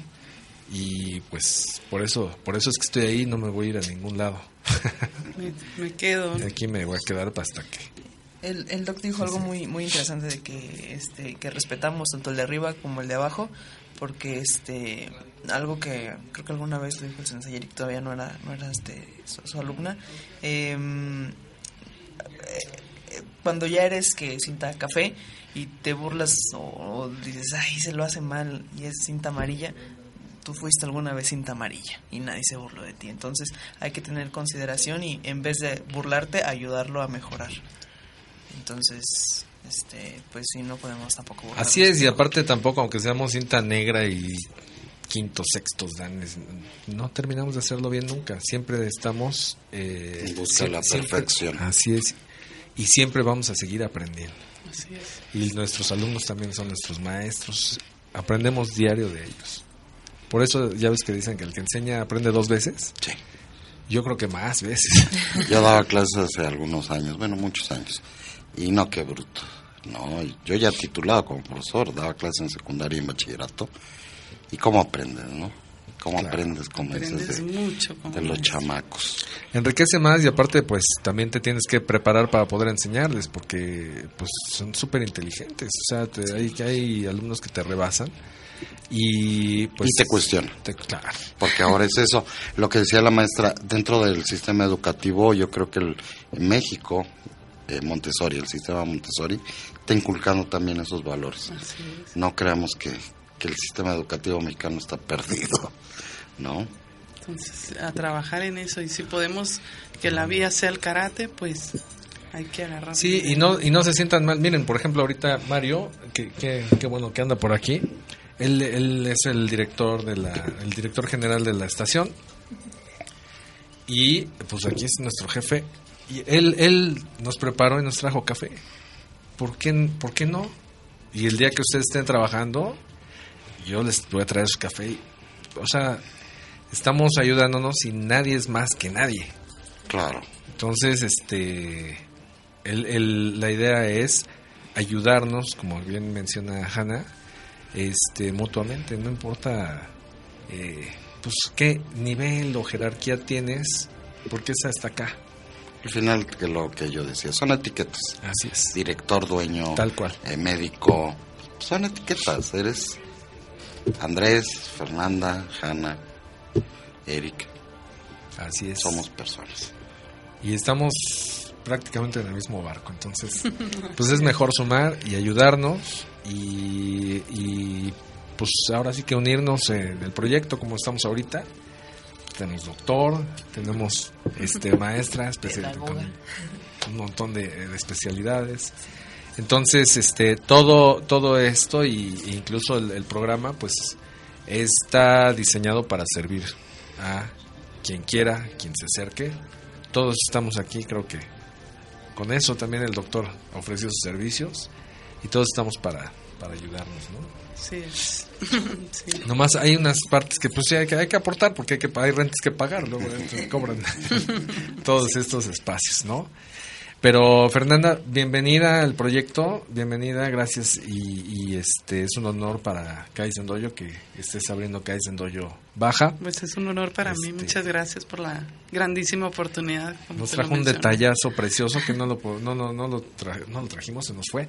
y pues por eso por eso es que estoy ahí no me voy a ir a ningún lado Me, me quedo. y [laughs] aquí me voy a quedar hasta que El, el doc dijo algo muy muy interesante de que este que respetamos tanto el de arriba como el de abajo porque este algo que creo que alguna vez lo dijo el sensei Eric todavía no era no era este su, su alumna em, eh, eh, cuando ya eres que cinta café y te burlas o, o dices ay se lo hace mal y es cinta amarilla tú fuiste alguna vez cinta amarilla y nadie se burló de ti. Entonces hay que tener consideración y en vez de burlarte ayudarlo a mejorar entonces este pues sí no podemos tampoco así es y aparte tampoco aunque seamos cinta negra y quintos sextos danes no terminamos de hacerlo bien nunca siempre estamos eh, En busca de la siempre- perfección. así es y siempre vamos a seguir aprendiendo Así es. y nuestros alumnos también son nuestros maestros aprendemos diario de ellos por eso ya ves que dicen que el que enseña aprende dos veces Sí. yo creo que más veces Yo daba clases hace algunos años, bueno, muchos años. Y no, qué bruto. No, yo ya titulado como profesor, daba clases en secundaria y en bachillerato. ¿Y cómo aprendes, no? ¿Cómo Claro. aprendes, como dices, Aprendes de, mucho. como de los chamacos? enriquece más y aparte pues también te tienes que preparar para poder enseñarles porque pues son súper inteligentes o sea te- hay, hay alumnos que te rebasan y pues Y te cuestionan. te- claro Porque ahora es eso, lo que decía la maestra, dentro del sistema educativo, yo creo que el, en México, eh, Montessori, el sistema Montessori, está inculcando también esos valores. Es. No creamos que, que el sistema educativo mexicano está perdido, ¿no? Entonces, a trabajar en eso. Y si podemos que la vía sea el karate, pues hay que agarrar. Sí, y no, y no se sientan mal. Miren, por ejemplo, ahorita Mario, que, que, que bueno que anda por aquí. Él, él es el director de la, el director general de la estación. Y pues aquí es nuestro jefe. Y él, él nos preparó y nos trajo café. ¿Por qué, ¿Por qué no? Y el día que ustedes estén trabajando, yo les voy a traer su café. o sea, estamos ayudándonos y nadie es más que nadie. Claro. Entonces, este, el, el- la idea es ayudarnos, como bien menciona Hanna, este, mutuamente, no importa eh, pues qué nivel o jerarquía tienes, porque es hasta acá. Al final, que lo que yo decía, son etiquetas. Así es. Director, dueño, Tal cual. eh, médico, son etiquetas. Eres Andrés, Fernanda, Hanna, Eric. Así es. Somos personas. Y estamos prácticamente en el mismo barco, entonces, [laughs] pues es mejor sumar y ayudarnos y, y, pues ahora sí que unirnos en el proyecto como estamos ahorita. Tenemos doctor, tenemos este [laughs] maestra, especial, con un montón de, de especialidades. Entonces, este, todo, todo esto y e incluso el, el programa, pues, está diseñado para servir a quien quiera, quien se acerque. Todos estamos aquí, creo que con eso también el doctor ofreció sus servicios y todos estamos para, para ayudarnos, ¿no? Sí, [laughs] sí. Nomás hay unas partes que pues sí hay que, hay que aportar porque hay que hay rentas que pagar, luego entonces cobran [laughs] todos estos espacios, ¿no? Pero Fernanda, bienvenida al proyecto, bienvenida, gracias y, y, este es un honor para Kaizen Doyo que estés abriendo Kaizen Doyo Baja. Pues es un honor para mí. Este- Muchas gracias por la grandísima oportunidad. como Nos trajo un detallazo precioso que no lo no no no lo, tra- no lo trajimos, se nos fue.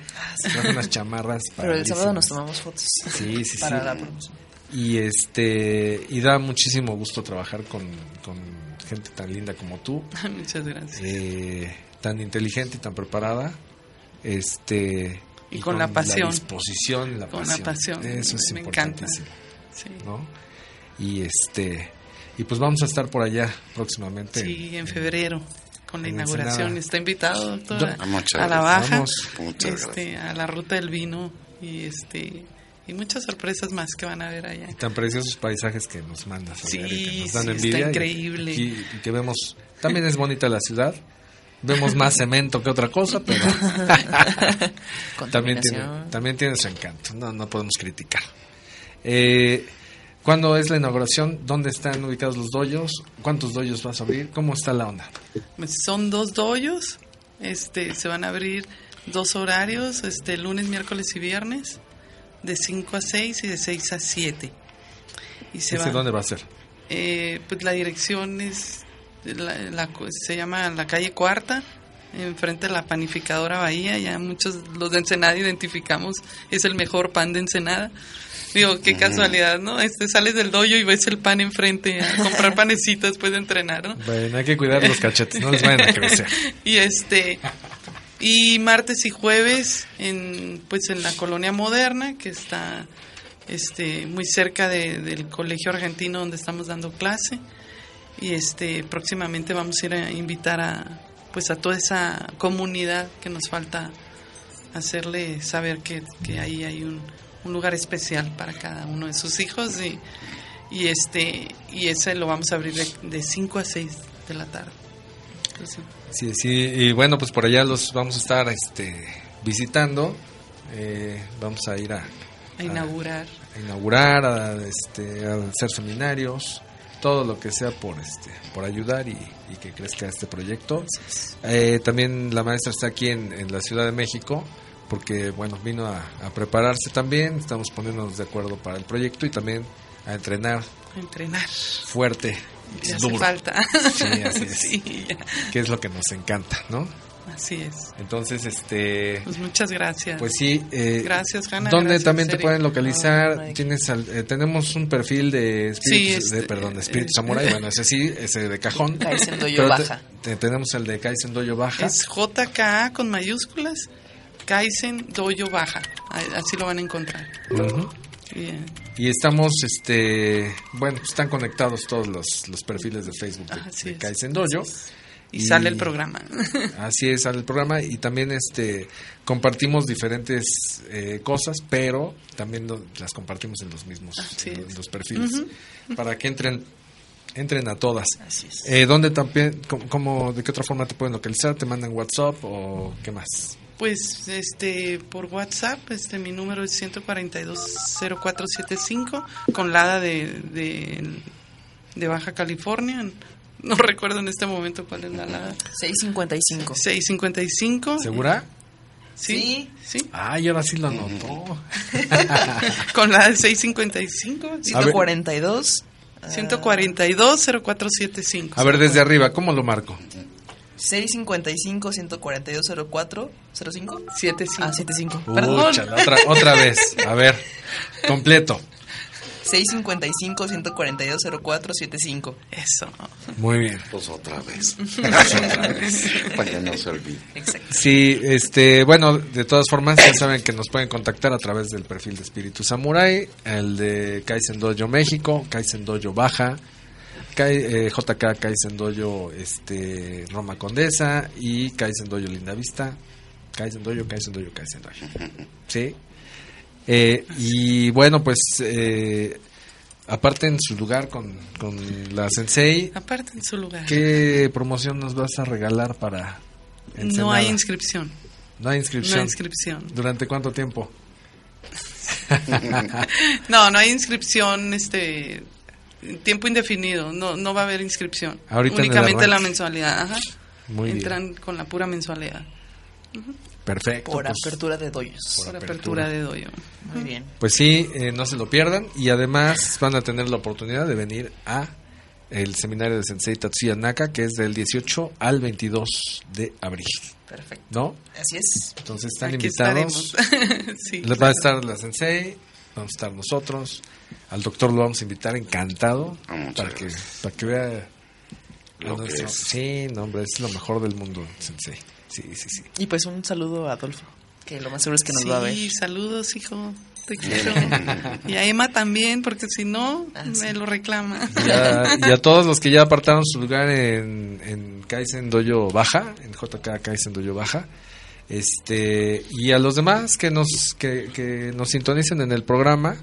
Trajo unas chamarras Pero el sábado nos tomamos fotos. Sí, sí, para sí. la promoción. Y este y da muchísimo gusto trabajar con, con gente tan linda como tú, [laughs] Muchas gracias. eh, tan inteligente y tan preparada. Este Y con la pasión. disposición, y la Con la pasión. pasión. Eso es Me encanta. Sí. ¿no? Y este y pues vamos a estar por allá próximamente. Sí, en febrero con la En inauguración. Ensenada. Está invitado, doctora, Ah, a la baja, este, a la ruta del vino y este y muchas sorpresas más que van a ver allá. Y tan preciosos paisajes que nos mandas. Sí, Adriana, que nos dan sí, está envidia y- increíble. Y, y que vemos, también es bonita la ciudad. Vemos más cemento que otra cosa, pero [laughs] también tiene, también tiene su encanto. No, no podemos criticar. Eh, ¿Cuándo es la inauguración? ¿Dónde están ubicados los doyos? ¿Cuántos doyos vas a abrir? ¿Cómo está la onda? Pues son dos doyos, este, se van a abrir dos horarios, este, lunes, miércoles y viernes, de 5 a 6 y de 6 a 7. Y se ¿Ese va- dónde va a ser? Eh, pues la dirección es, la- la- se llama la calle Cuarta, enfrente de la panificadora Bahía, ya muchos los de Ensenada identificamos, es el mejor pan de Ensenada. Digo, qué casualidad, ¿no? Este, sales del doyo y ves el pan enfrente a comprar [laughs] panecito después de entrenar, ¿no? Bueno, hay que cuidar los cachetes, no les vayan a crecer. [laughs] y este y martes y jueves en pues en la colonia moderna que está este muy cerca de- del colegio argentino donde estamos dando clase y este próximamente vamos a ir a invitar a pues a toda esa comunidad que nos falta hacerle saber que, que ahí hay un, un lugar especial para cada uno de sus hijos y, y este y ese lo vamos a abrir de 5 a 6 de la tarde. Entonces, Sí, sí, y bueno, pues por allá los vamos a estar este, visitando. Eh, vamos a ir a, a inaugurar. a inaugurar, a, este, a hacer seminarios, todo lo que sea por este, por ayudar y, y que crezca este proyecto. Eh, también la maestra está aquí en, en la Ciudad de México porque bueno vino a, a prepararse también. Estamos poniéndonos de acuerdo para el proyecto y también a entrenar a entrenar. fuerte, y Ya hace falta. Sí, así [laughs] es. Sí, ya. que es lo que nos encanta, ¿no? Así es. Entonces, este, Pues muchas gracias. pues sí. eh, Gracias, Hanna, ¿Dónde gracias, también te pueden localizar? Ay, Tienes al- eh, tenemos un perfil de espíritus, Sí, de, este, perdón, de espíritu eh, samurai. eh. Bueno, ese sí, ese de cajón. Kaizen Doyo Pero te- Baja. te- tenemos el de Kaizen Doyo Baja. Es JKA con mayúsculas, Kaizen Doyo Baja. Así lo van a encontrar. Ujú. Bien. Y estamos, este, bueno, pues están conectados todos los, los perfiles de Facebook de, Así de es. Kaizen Y, sale el programa. [laughs] Así es, sale el programa y también este compartimos diferentes eh, cosas, pero también lo- las compartimos en los mismos en, en los perfiles para que entren entren a todas. Así es. Eh, ¿Dónde también, cómo, de qué otra forma te pueden localizar? ¿Te mandan WhatsApp o qué más? Pues este por WhatsApp, este mi número es 1420475 con la de, de de Baja California. No recuerdo en este momento cuál es la LADA. 655. 655. ¿Segura? Sí. Sí. Ay, ahora sí lo anotó. [laughs] Con la de 655. A ver. 142. 142-0475. A ver, desde arriba, ¿cómo lo marco? 655 142 04 05 75. Ah, 75. Perdón. Otra, otra vez. A ver, completo. 655 142 04 75 Eso. Muy bien. Pues otra vez. [laughs] otra vez. Para que no se olvide. Exacto. Sí, este, bueno, de todas formas ya saben que nos pueden contactar a través del perfil de Espíritu Samurai, el de Kaizen Dojo México, Kaizen Dojo Baja, Kai- eh, JK Kaizen Dojo este, Roma Condesa y Kaizen Dojo Linda Vista, Kaizen Dojo, Kaizen Dojo, Kaizen Dojo. Sí. Eh, y bueno, pues eh, aparte en su lugar con, con la Sensei, Aparte en su lugar. ¿qué promoción nos vas a regalar para No Ensenada? hay inscripción. No hay No inscripción. hay inscripción. ¿Durante cuánto tiempo? [laughs] No, no hay inscripción, este tiempo indefinido, no no va a haber inscripción. Ahorita Únicamente la mensualidad, ajá. Muy bien. Entran con la pura mensualidad, Perfecto. Por pues, apertura de doyos. Por por apertura. apertura de doyo. Muy bien. pues sí, eh, no se lo pierdan y además van a tener la oportunidad de venir a el seminario de Sensei Tatsuya Naka que es del 18 al 22 de abril, Perfecto. ¿no? Así es. Entonces están Aquí invitados. estaremos. [laughs] sí. Les va a estar la Sensei, vamos a estar nosotros, al doctor lo vamos a invitar encantado Ah, muchas para que para que vea Lo que es. Sí, no, hombre, es lo mejor del mundo, Sensei. Sí, sí, sí. Y pues un saludo a Adolfo, que lo más seguro es que nos va a ver. Sí, saludos, hijo. Te quiero. y a Emma también, porque si no, Ah, me sí. lo reclama. Y a, y a todos los que ya apartaron su lugar en, en Kaizen Doyo Baja, en JK Kaizen Doyo Baja, este y a los demás que nos que, que nos sintonicen en el programa,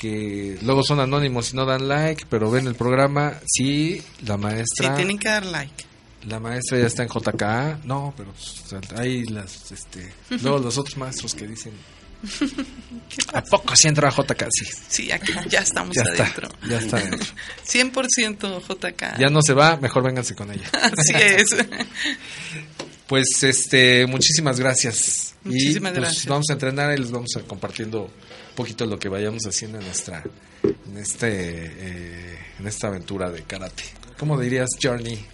que luego son anónimos y no dan like, pero ven el programa, sí, la Sí, maestra, tienen que dar like. la maestra ya está en JK, no, pero hay las, este, luego los otros maestros que dicen [laughs] ¿A poco sí entró a JK? Sí. Sí, aquí ya estamos Ya está, adentro. ya está adentro. [laughs] 100% JK. Ya no se va, mejor vénganse con ella. [laughs] Así es. Pues este, muchísimas gracias. Muchísimas y, pues, gracias. Vamos a entrenar y les vamos a compartiendo poquito lo que vayamos haciendo en nuestra, en este, eh, en esta aventura de karate. ¿Cómo dirías journey?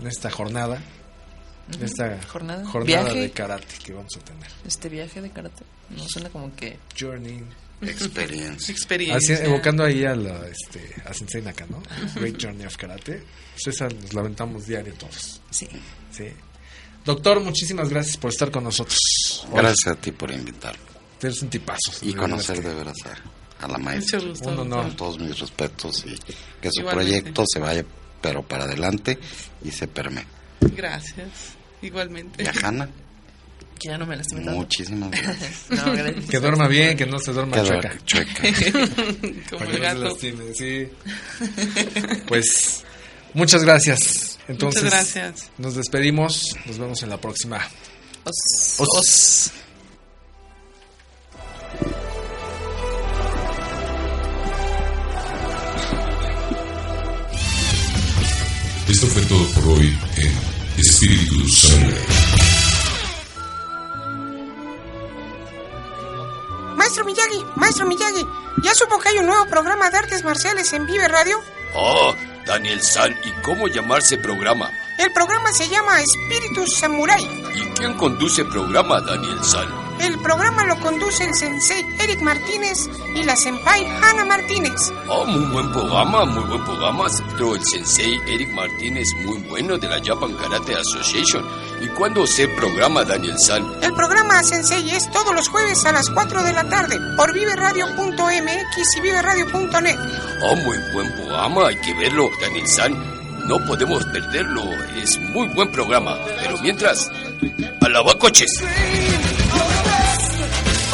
En esta jornada, en esta Jornada. jornada Viaje. de karate que vamos a tener. Este viaje de karate. No suena como que. Journey. Experiencia. [laughs] Experiencia. Así, evocando ahí a, la, este, a Sensei Naka, ¿no? Great Journey of Karate. Pues esa nos la aventamos diario todos. Sí. Sí. Doctor, muchísimas gracias por estar con nosotros. Hoy. Gracias a ti por invitarlo. Eres un tipazo. Y conocer de veras a, a la maestra. Un honor. Con todos mis respetos y que su Igualmente. proyecto se vaya pero para adelante y se perme. Gracias. Igualmente. Y a Hanna, Que ya no me lastimé tanto. muchísimas gracias. [laughs] No, gracias. Que duerma bien, que no se duerma Que chueca. chueca. [laughs] Como Para el no gato. lastime, sí. [laughs] Pues muchas gracias. Entonces, Muchas gracias. nos despedimos. Nos vemos en la próxima. Os- Os. os- fue todo por hoy en Espíritu Samurai. Maestro Miyagi, maestro Miyagi, ¿ya supo que hay un nuevo programa de artes marciales en Vive Radio? Oh, Daniel San, ¿y cómo llamarse programa? El programa se llama Espíritu Samurai. ¿Y quién conduce programa, Daniel San? El programa lo conduce el sensei Eric Martínez y la senpai Hannah Martínez. Oh, muy buen programa, muy buen programa. Pero el sensei Eric Martínez, muy bueno de la Japan Karate Association. ¿Y cuándo se programa, Daniel San? El programa Sensei es todos los jueves a las 4 de la tarde por viveradio.mx y viveradio.net. Oh, muy buen programa, hay que verlo, Daniel San. No podemos perderlo, es muy buen programa. Pero mientras, a lavacoches.